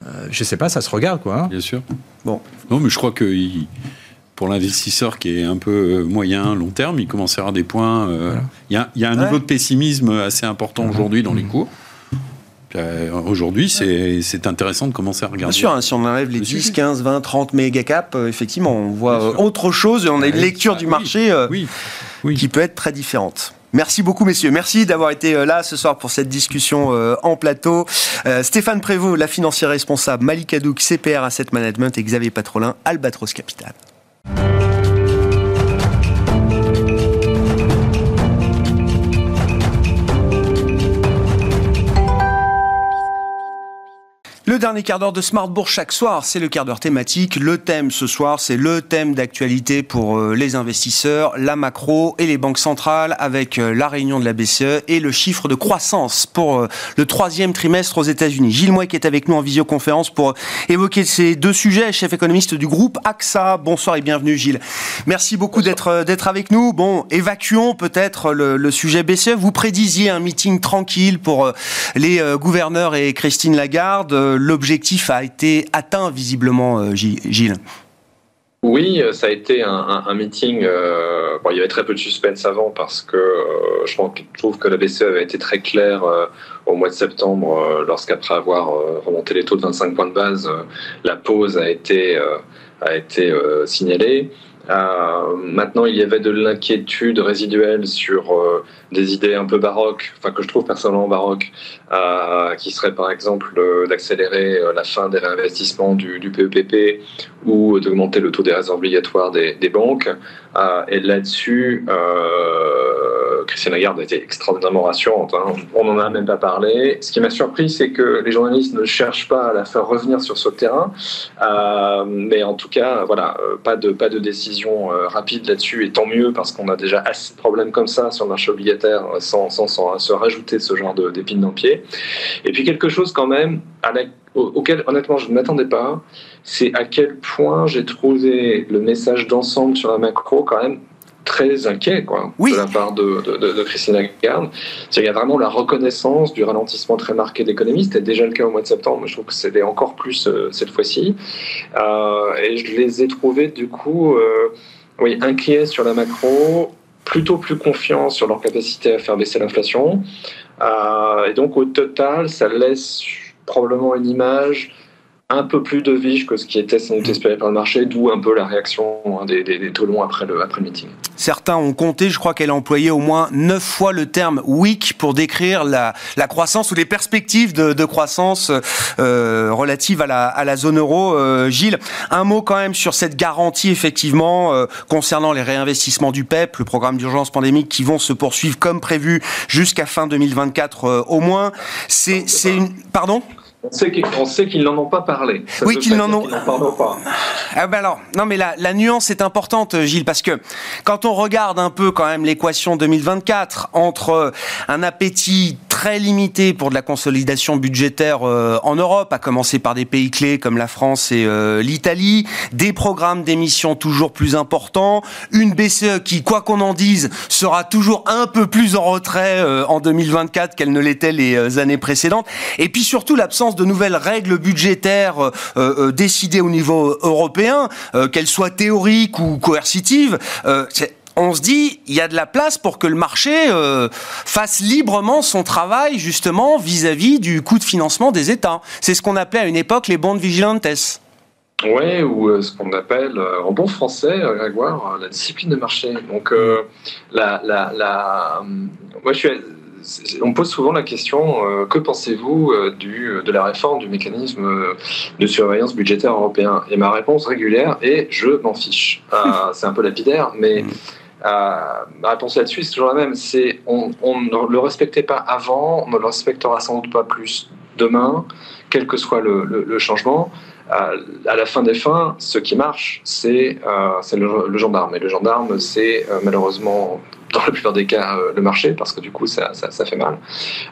euh, je sais pas, ça se regarde, quoi. hein. Bien sûr. Bon. Non, mais je crois que il- pour l'investisseur qui est un peu euh, moyen, long terme, il commence à avoir des points. euh, Il y, a, il y a un Ouais. niveau de pessimisme assez important aujourd'hui dans les cours. Euh, Aujourd'hui, c'est c'est intéressant de commencer à Bien regarder. sûr, hein, si on enlève les Le 10, sujet. 15, 20, 30 méga cap, euh, effectivement, on voit Bien euh, sûr. autre chose et on a une lecture ah du oui, marché euh, Oui, oui. qui peut être très différente. Merci beaucoup, messieurs. Merci d'avoir été euh, là ce soir pour cette discussion euh, en plateau. Euh, Stéphane Prévost, la financière responsable, Malik Hadouk, CPR Asset Management et Xavier Patrolin, Albatros Capital. Le dernier quart d'heure de Smart Bourse chaque soir, c'est le quart d'heure thématique. Le thème ce soir, c'est le thème d'actualité pour euh, les investisseurs, la macro et les banques centrales avec euh, la réunion de la BCE et le chiffre de croissance pour euh, le troisième trimestre aux États-Unis. Gilles Moy qui est avec nous en visioconférence pour évoquer ces deux sujets, chef économiste du groupe AXA. Bonsoir et bienvenue Gilles. Merci beaucoup d'être d'être avec nous. Bon, évacuons peut-être le, le sujet BCE. Vous prédisiez un meeting tranquille pour les gouverneurs et Christine Lagarde. L'objectif a été atteint visiblement, euh, Gi- Gilles. Oui, euh, ça a été un, meeting. euh, il y avait très peu de suspense avant parce que je, trouve que la BCE avait été très claire au mois de septembre, lorsqu'après avoir remonté les taux de 25 points de base, la pause a été, a été signalée. Euh, maintenant, il y avait de l'inquiétude résiduelle sur euh, des idées un peu baroques, enfin que je trouve personnellement baroques, euh, qui serait par exemple d'accélérer la fin des réinvestissements du, PEPP ou d'augmenter le taux des réserves obligatoires des, banques. Et là-dessus, Christiane Lagarde a été extraordinairement rassurante. hein. On n'en a même pas parlé. Ce qui m'a surpris, c'est que les journalistes ne cherchent pas à la faire revenir sur ce terrain. Euh, mais en tout cas, voilà, euh, pas de, pas de décision euh, rapide là-dessus. Et tant mieux, parce qu'on a déjà assez de problèmes comme ça sur le marché obligataire sans, sans, sans se rajouter ce genre d'épines dans le pied. Et puis quelque chose quand même auquel honnêtement je ne m'attendais pas, c'est à quel point j'ai trouvé le message d'ensemble sur la macro quand même très inquiet quoi, Oui. de la part de, de, Christine Lagarde. Il y a vraiment la reconnaissance du ralentissement très marqué de l'économie. C'était déjà le cas au mois de septembre, mais je trouve que c'était encore plus euh, cette fois-ci. Euh, et je les ai trouvés du coup euh, oui, inquiets sur la macro, plutôt plus confiants sur leur capacité à faire baisser l'inflation. Et donc au total, ça laisse probablement une image un peu plus de vige que ce qui était sans doute espéré par le marché, d'où un peu la réaction hein, des, des, taux longs après le, après le meeting. Certains ont compté, je crois qu'elle a employé au moins neuf fois le terme weak pour décrire la, la croissance ou les perspectives de, de croissance euh, relatives à la, à la zone euro. Euh, Gilles, un mot quand même sur cette garantie effectivement euh, concernant les réinvestissements du PEP, le programme d'urgence pandémique qui vont se poursuivre comme prévu jusqu'à fin 2024 euh, au moins. C'est une... Pardon? On sait qu'ils n'en ont pas parlé. oui, qu'ils n'en ont. pas. Ah ben alors, non mais la, la, nuance est importante, Gilles, parce que quand on regarde un peu quand même l'équation 2024 entre un appétit très limité pour de la consolidation budgétaire euh, en Europe, à commencer par des pays clés comme la France et euh, l'Italie, des programmes d'émissions toujours plus importants, une BCE qui, quoi qu'on en dise, sera toujours un peu plus en retrait euh, en 2024 qu'elle ne l'était les années précédentes, et puis surtout l'absence de nouvelles règles budgétaires décidées au niveau européen, qu'elles soient théoriques ou coercitives, on se dit, il y a de la place pour que le marché fasse librement son travail, justement, vis-à-vis du coût de financement des États. C'est ce qu'on appelait à une époque les bonds vigilantes. Oui, ou ce qu'on appelle en bon français, Grégoire, la discipline de marché. Donc, la, la, la, moi, je suis on pose souvent la question euh, que pensez-vous euh, du, de la réforme du mécanisme euh, de surveillance budgétaire européen? Et ma réponse régulière est je m'en fiche. c'est un peu lapidaire, mais ma réponse là-dessus c'est toujours la même. C'est on, ne le respectait pas avant, on ne le respectera sans doute pas plus demain, quel que soit le, changement. à la fin des fins, ce qui marche, c'est le, le, gendarme. Et le gendarme, c'est malheureusement dans la plupart des cas euh, le marché parce que du coup ça, fait mal.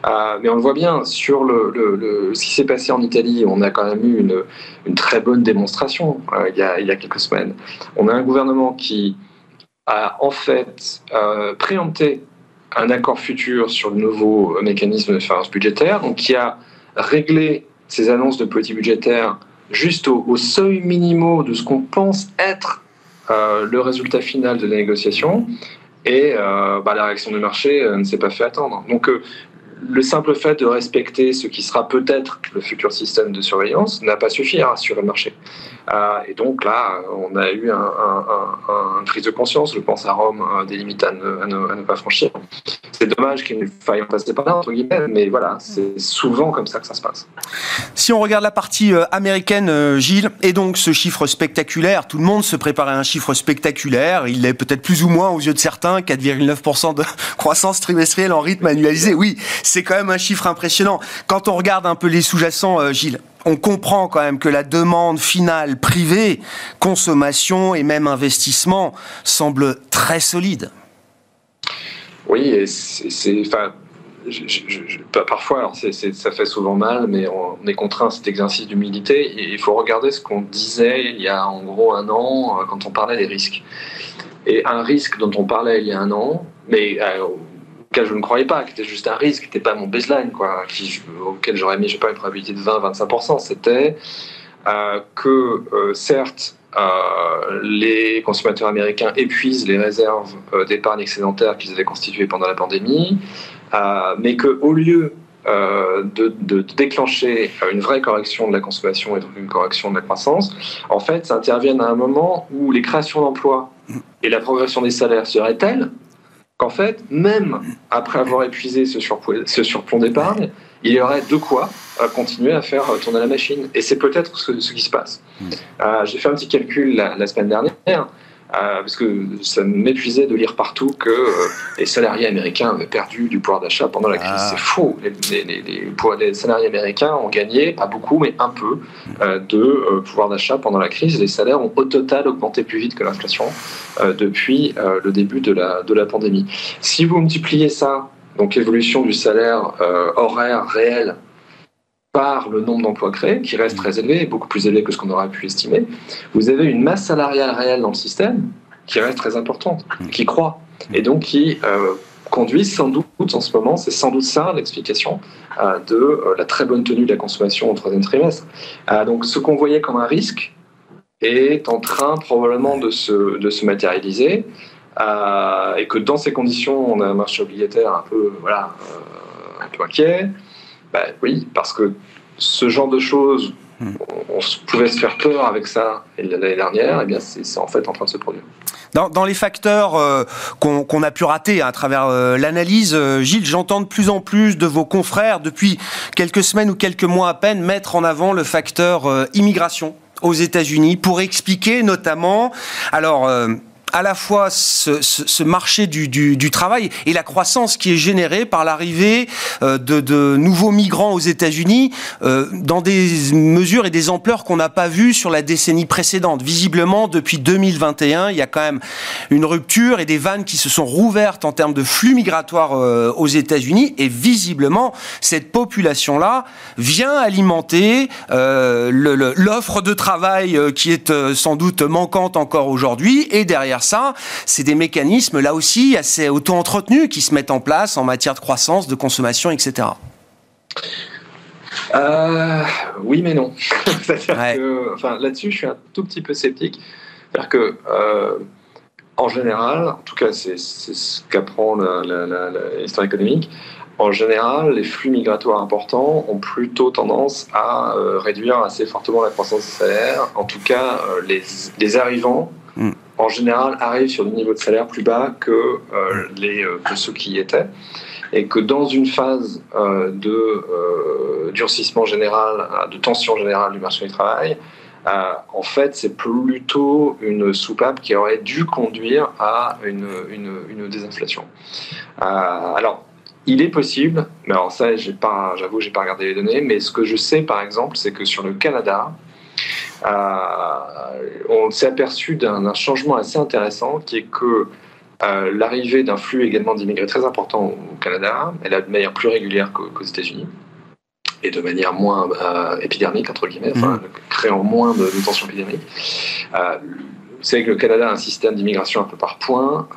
Euh, mais on le voit bien sur le, ce qui s'est passé en Italie, on a quand même eu une, très bonne démonstration euh, il, y a, quelques semaines. On a un gouvernement qui a en fait préempté un accord futur sur le nouveau mécanisme de finances budgétaire, donc qui a réglé ces annonces de petits budgétaires juste au, seuil minimaux de ce qu'on pense être le résultat final de la négociation et euh, bah, la réaction du marché euh, ne s'est pas fait attendre. Donc euh, le simple fait de respecter ce qui sera peut-être le futur système de surveillance n'a pas suffi à rassurer le marché. Euh, et donc là, on a eu un, une prise de conscience, je pense à Rome, euh, des limites à ne, pas franchir. C'est dommage qu'il faille en passer par entre guillemets, mais voilà, c'est souvent comme ça que ça se passe. Si on regarde la partie euh, américaine, Gilles, et donc ce chiffre spectaculaire, tout le monde se prépare à un chiffre spectaculaire, il est peut-être plus ou moins aux yeux de certains, 4,9% de croissance trimestrielle en rythme annualisé, oui, c'est quand même un chiffre impressionnant. Quand on regarde un peu les sous-jacents, Gilles, on comprend quand même que la demande finale privée, consommation et même investissement semble très solide. Oui, c'est, enfin, parfois, ça fait souvent mal, mais on est contraint à cet exercice d'humilité. Il faut regarder ce qu'on disait il y a en gros un an euh, quand on parlait des risques. Et un risque dont on parlait il y a un an, mais euh, je ne croyais pas, qui était juste un risque, qui n'était pas mon baseline, quoi, auquel j'aurais mis, pas, une probabilité de 20-25%. C'était euh, que, euh, certes, euh, les consommateurs américains épuisent les réserves d'épargne excédentaire qu'ils avaient constituées pendant la pandémie, mais qu'au lieu de, de, déclencher une vraie correction de la consommation et donc une correction de la croissance, en fait, ça intervienne à un moment où les créations d'emplois et la progression des salaires seraient telles qu'en fait, même après avoir épuisé ce surplomb d'épargne, il y aurait de quoi euh, continuer à faire tourner la machine. Et c'est peut-être ce, qui se passe. Mm. Euh, j'ai fait un petit calcul la semaine dernière. Euh, parce que ça m'épuisait de lire partout que euh, les salariés américains avaient perdu du pouvoir d'achat pendant la crise. Ah. C'est faux. Les, les, salariés américains ont gagné, pas beaucoup, mais un peu, euh, de pouvoir d'achat pendant la crise. Les salaires ont au total augmenté plus vite que l'inflation depuis le début de la, de la pandémie. Si vous multipliez ça, donc l'évolution du salaire horaire réel par le nombre d'emplois créés, qui reste très élevé, beaucoup plus élevé que ce qu'on aurait pu estimer, vous avez une masse salariale réelle dans le système qui reste très importante, qui croît, et donc qui euh, conduit sans doute en ce moment, c'est sans doute ça l'explication euh, de euh, la très bonne tenue de la consommation au troisième trimestre. donc ce qu'on voyait comme un risque est en train probablement de se, de se matérialiser, et que dans ces conditions, on a un marché obligataire un peu, voilà, un peu inquiet. Ben oui, parce que ce genre de choses on, pouvait se faire peur avec ça l'année dernière, et eh bien c'est en fait en train de se produire. Dans, les facteurs euh, qu'on a pu rater à travers euh, l'analyse, euh, Gilles, j'entends de plus en plus de vos confrères depuis quelques semaines ou quelques mois à peine mettre en avant le facteur immigration aux États-Unis pour expliquer notamment, alors à la fois ce, marché du, travail et la croissance qui est générée par l'arrivée euh, de, de, nouveaux migrants aux États-Unis euh, dans des mesures et des ampleurs qu'on n'a pas vues sur la décennie précédente. Visiblement, depuis 2021, il y a quand même une rupture et des vannes qui se sont rouvertes en termes de flux migratoires euh, aux États-Unis. Et visiblement, cette population-là vient alimenter l'offre de travail qui est sans doute manquante encore aujourd'hui. Et derrière ça, c'est des mécanismes là aussi assez auto-entretenus qui se mettent en place en matière de croissance, de consommation, etc. Euh, oui, mais non. enfin, là-dessus, je suis un tout petit peu sceptique. C'est-à-dire que, euh, en général, en tout cas, c'est ce qu'apprend l'histoire économique, en général, les flux migratoires importants ont plutôt tendance à euh, réduire assez fortement la croissance des salaires. En tout cas, les, les arrivants en général, arrivent sur des niveaux de salaire plus bas que, euh, les, euh, que ceux qui y étaient. Et que dans une phase euh, de durcissement général, de tension générale du marché du travail, en fait, c'est plutôt une soupape qui aurait dû conduire à une, une, une désinflation. alors, il est possible, mais alors ça, j'avoue, j'ai pas regardé les données, mais ce que je sais, par exemple, c'est que sur le Canada, on s'est aperçu d'un changement assez intéressant qui est que euh, l'arrivée d'un flux également d'immigrés très important au Canada, elle a de manière plus régulière qu'aux États-Unis et de manière moins euh, épidermique, entre guillemets, mmh. créant moins de, de tensions épidémiques. vous savez que le Canada a un système d'immigration un peu par points,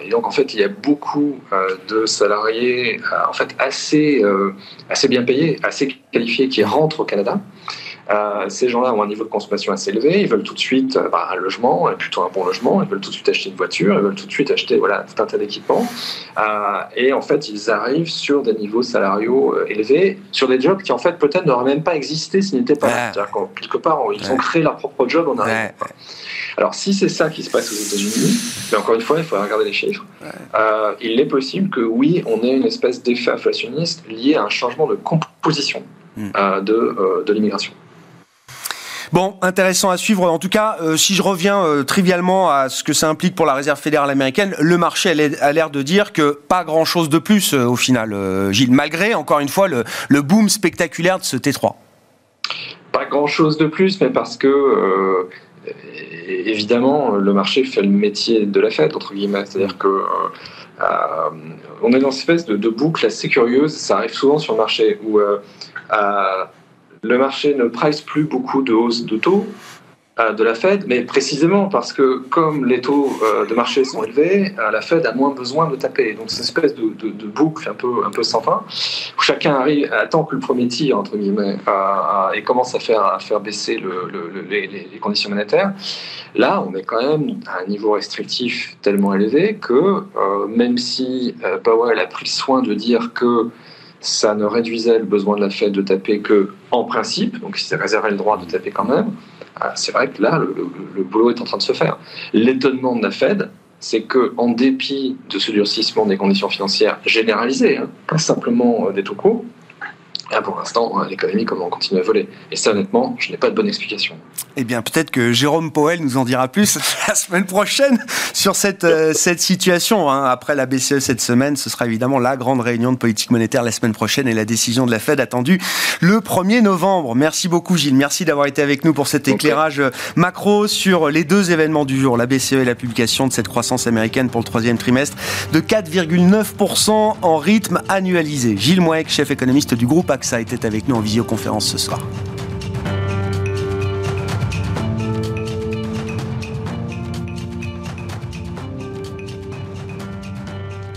et donc en fait il y a beaucoup de salariés en fait assez, assez bien payés, assez qualifiés qui rentrent au Canada. Euh, ces gens-là ont un niveau de consommation assez élevé, ils veulent tout de suite euh, bah, un logement, plutôt un bon logement, ils veulent tout de suite acheter une voiture, ils veulent tout de suite acheter voilà, tout un tas d'équipements. Euh, et en fait, ils arrivent sur des niveaux salariaux élevés, sur des jobs qui en fait peut-être n'auraient même pas existé s'ils n'étaient pas là. C'est-à-dire qu'en quelque part, ils ont créé leur propre job en arrivant. Alors si c'est ça qui se passe aux États-Unis, mais encore une fois, il faut regarder les chiffres, il est possible que oui, on ait une espèce d'effet inflationniste lié à un changement de composition hmm. de, de l'immigration. Bon, intéressant à suivre. En tout cas, euh, si je reviens euh, trivialement à ce que ça implique pour la Réserve fédérale américaine, le marché a l'air de dire que pas grand-chose de plus euh, au final, Gilles, malgré, encore une fois, le, boom spectaculaire de ce T3. Pas grand-chose de plus, mais parce que évidemment, le marché fait le métier de la fête, entre guillemets. C'est-à-dire que on est dans une espèce de, de, boucle assez curieuse. Ça arrive souvent sur le marché où le marché ne price plus beaucoup de hausse de taux euh, de la Fed, mais précisément parce que comme les taux euh, de marché sont élevés, euh, la Fed a moins besoin de taper. Donc c'est une espèce de, boucle un peu, sans fin, où chacun arrive, attend que le premier tir, entre guillemets, et commence à faire baisser les, conditions monétaires. Là, on est quand même à un niveau restrictif tellement élevé que même si Powell a pris soin de dire que ça ne réduisait le besoin de la Fed de taper que en principe, donc il s'est réservé le droit de taper quand même. Ah, c'est vrai que là, le, boulot est en train de se faire. L'étonnement de la Fed, c'est que en dépit de ce durcissement des conditions financières généralisées, hein, pas simplement euh, des taux courts, Là, pour l'instant, hein, l'économie continue à voler. Et ça, honnêtement, je n'ai pas de bonne explication. Eh bien, peut-être que Jérôme Powell nous en dira plus la semaine prochaine sur cette, euh, cette situation. Hein. Après la BCE cette semaine, ce sera évidemment la grande réunion de politique monétaire la semaine prochaine et la décision de la Fed attendue le 1er novembre. Merci beaucoup, Gilles. Merci d'avoir été avec nous pour cet éclairage macro sur les deux événements du jour, la BCE et la publication de cette croissance américaine pour le troisième trimestre de 4,9% en rythme annualisé. Gilles Moek, chef économiste du groupe AXA était avec nous en visioconférence ce soir.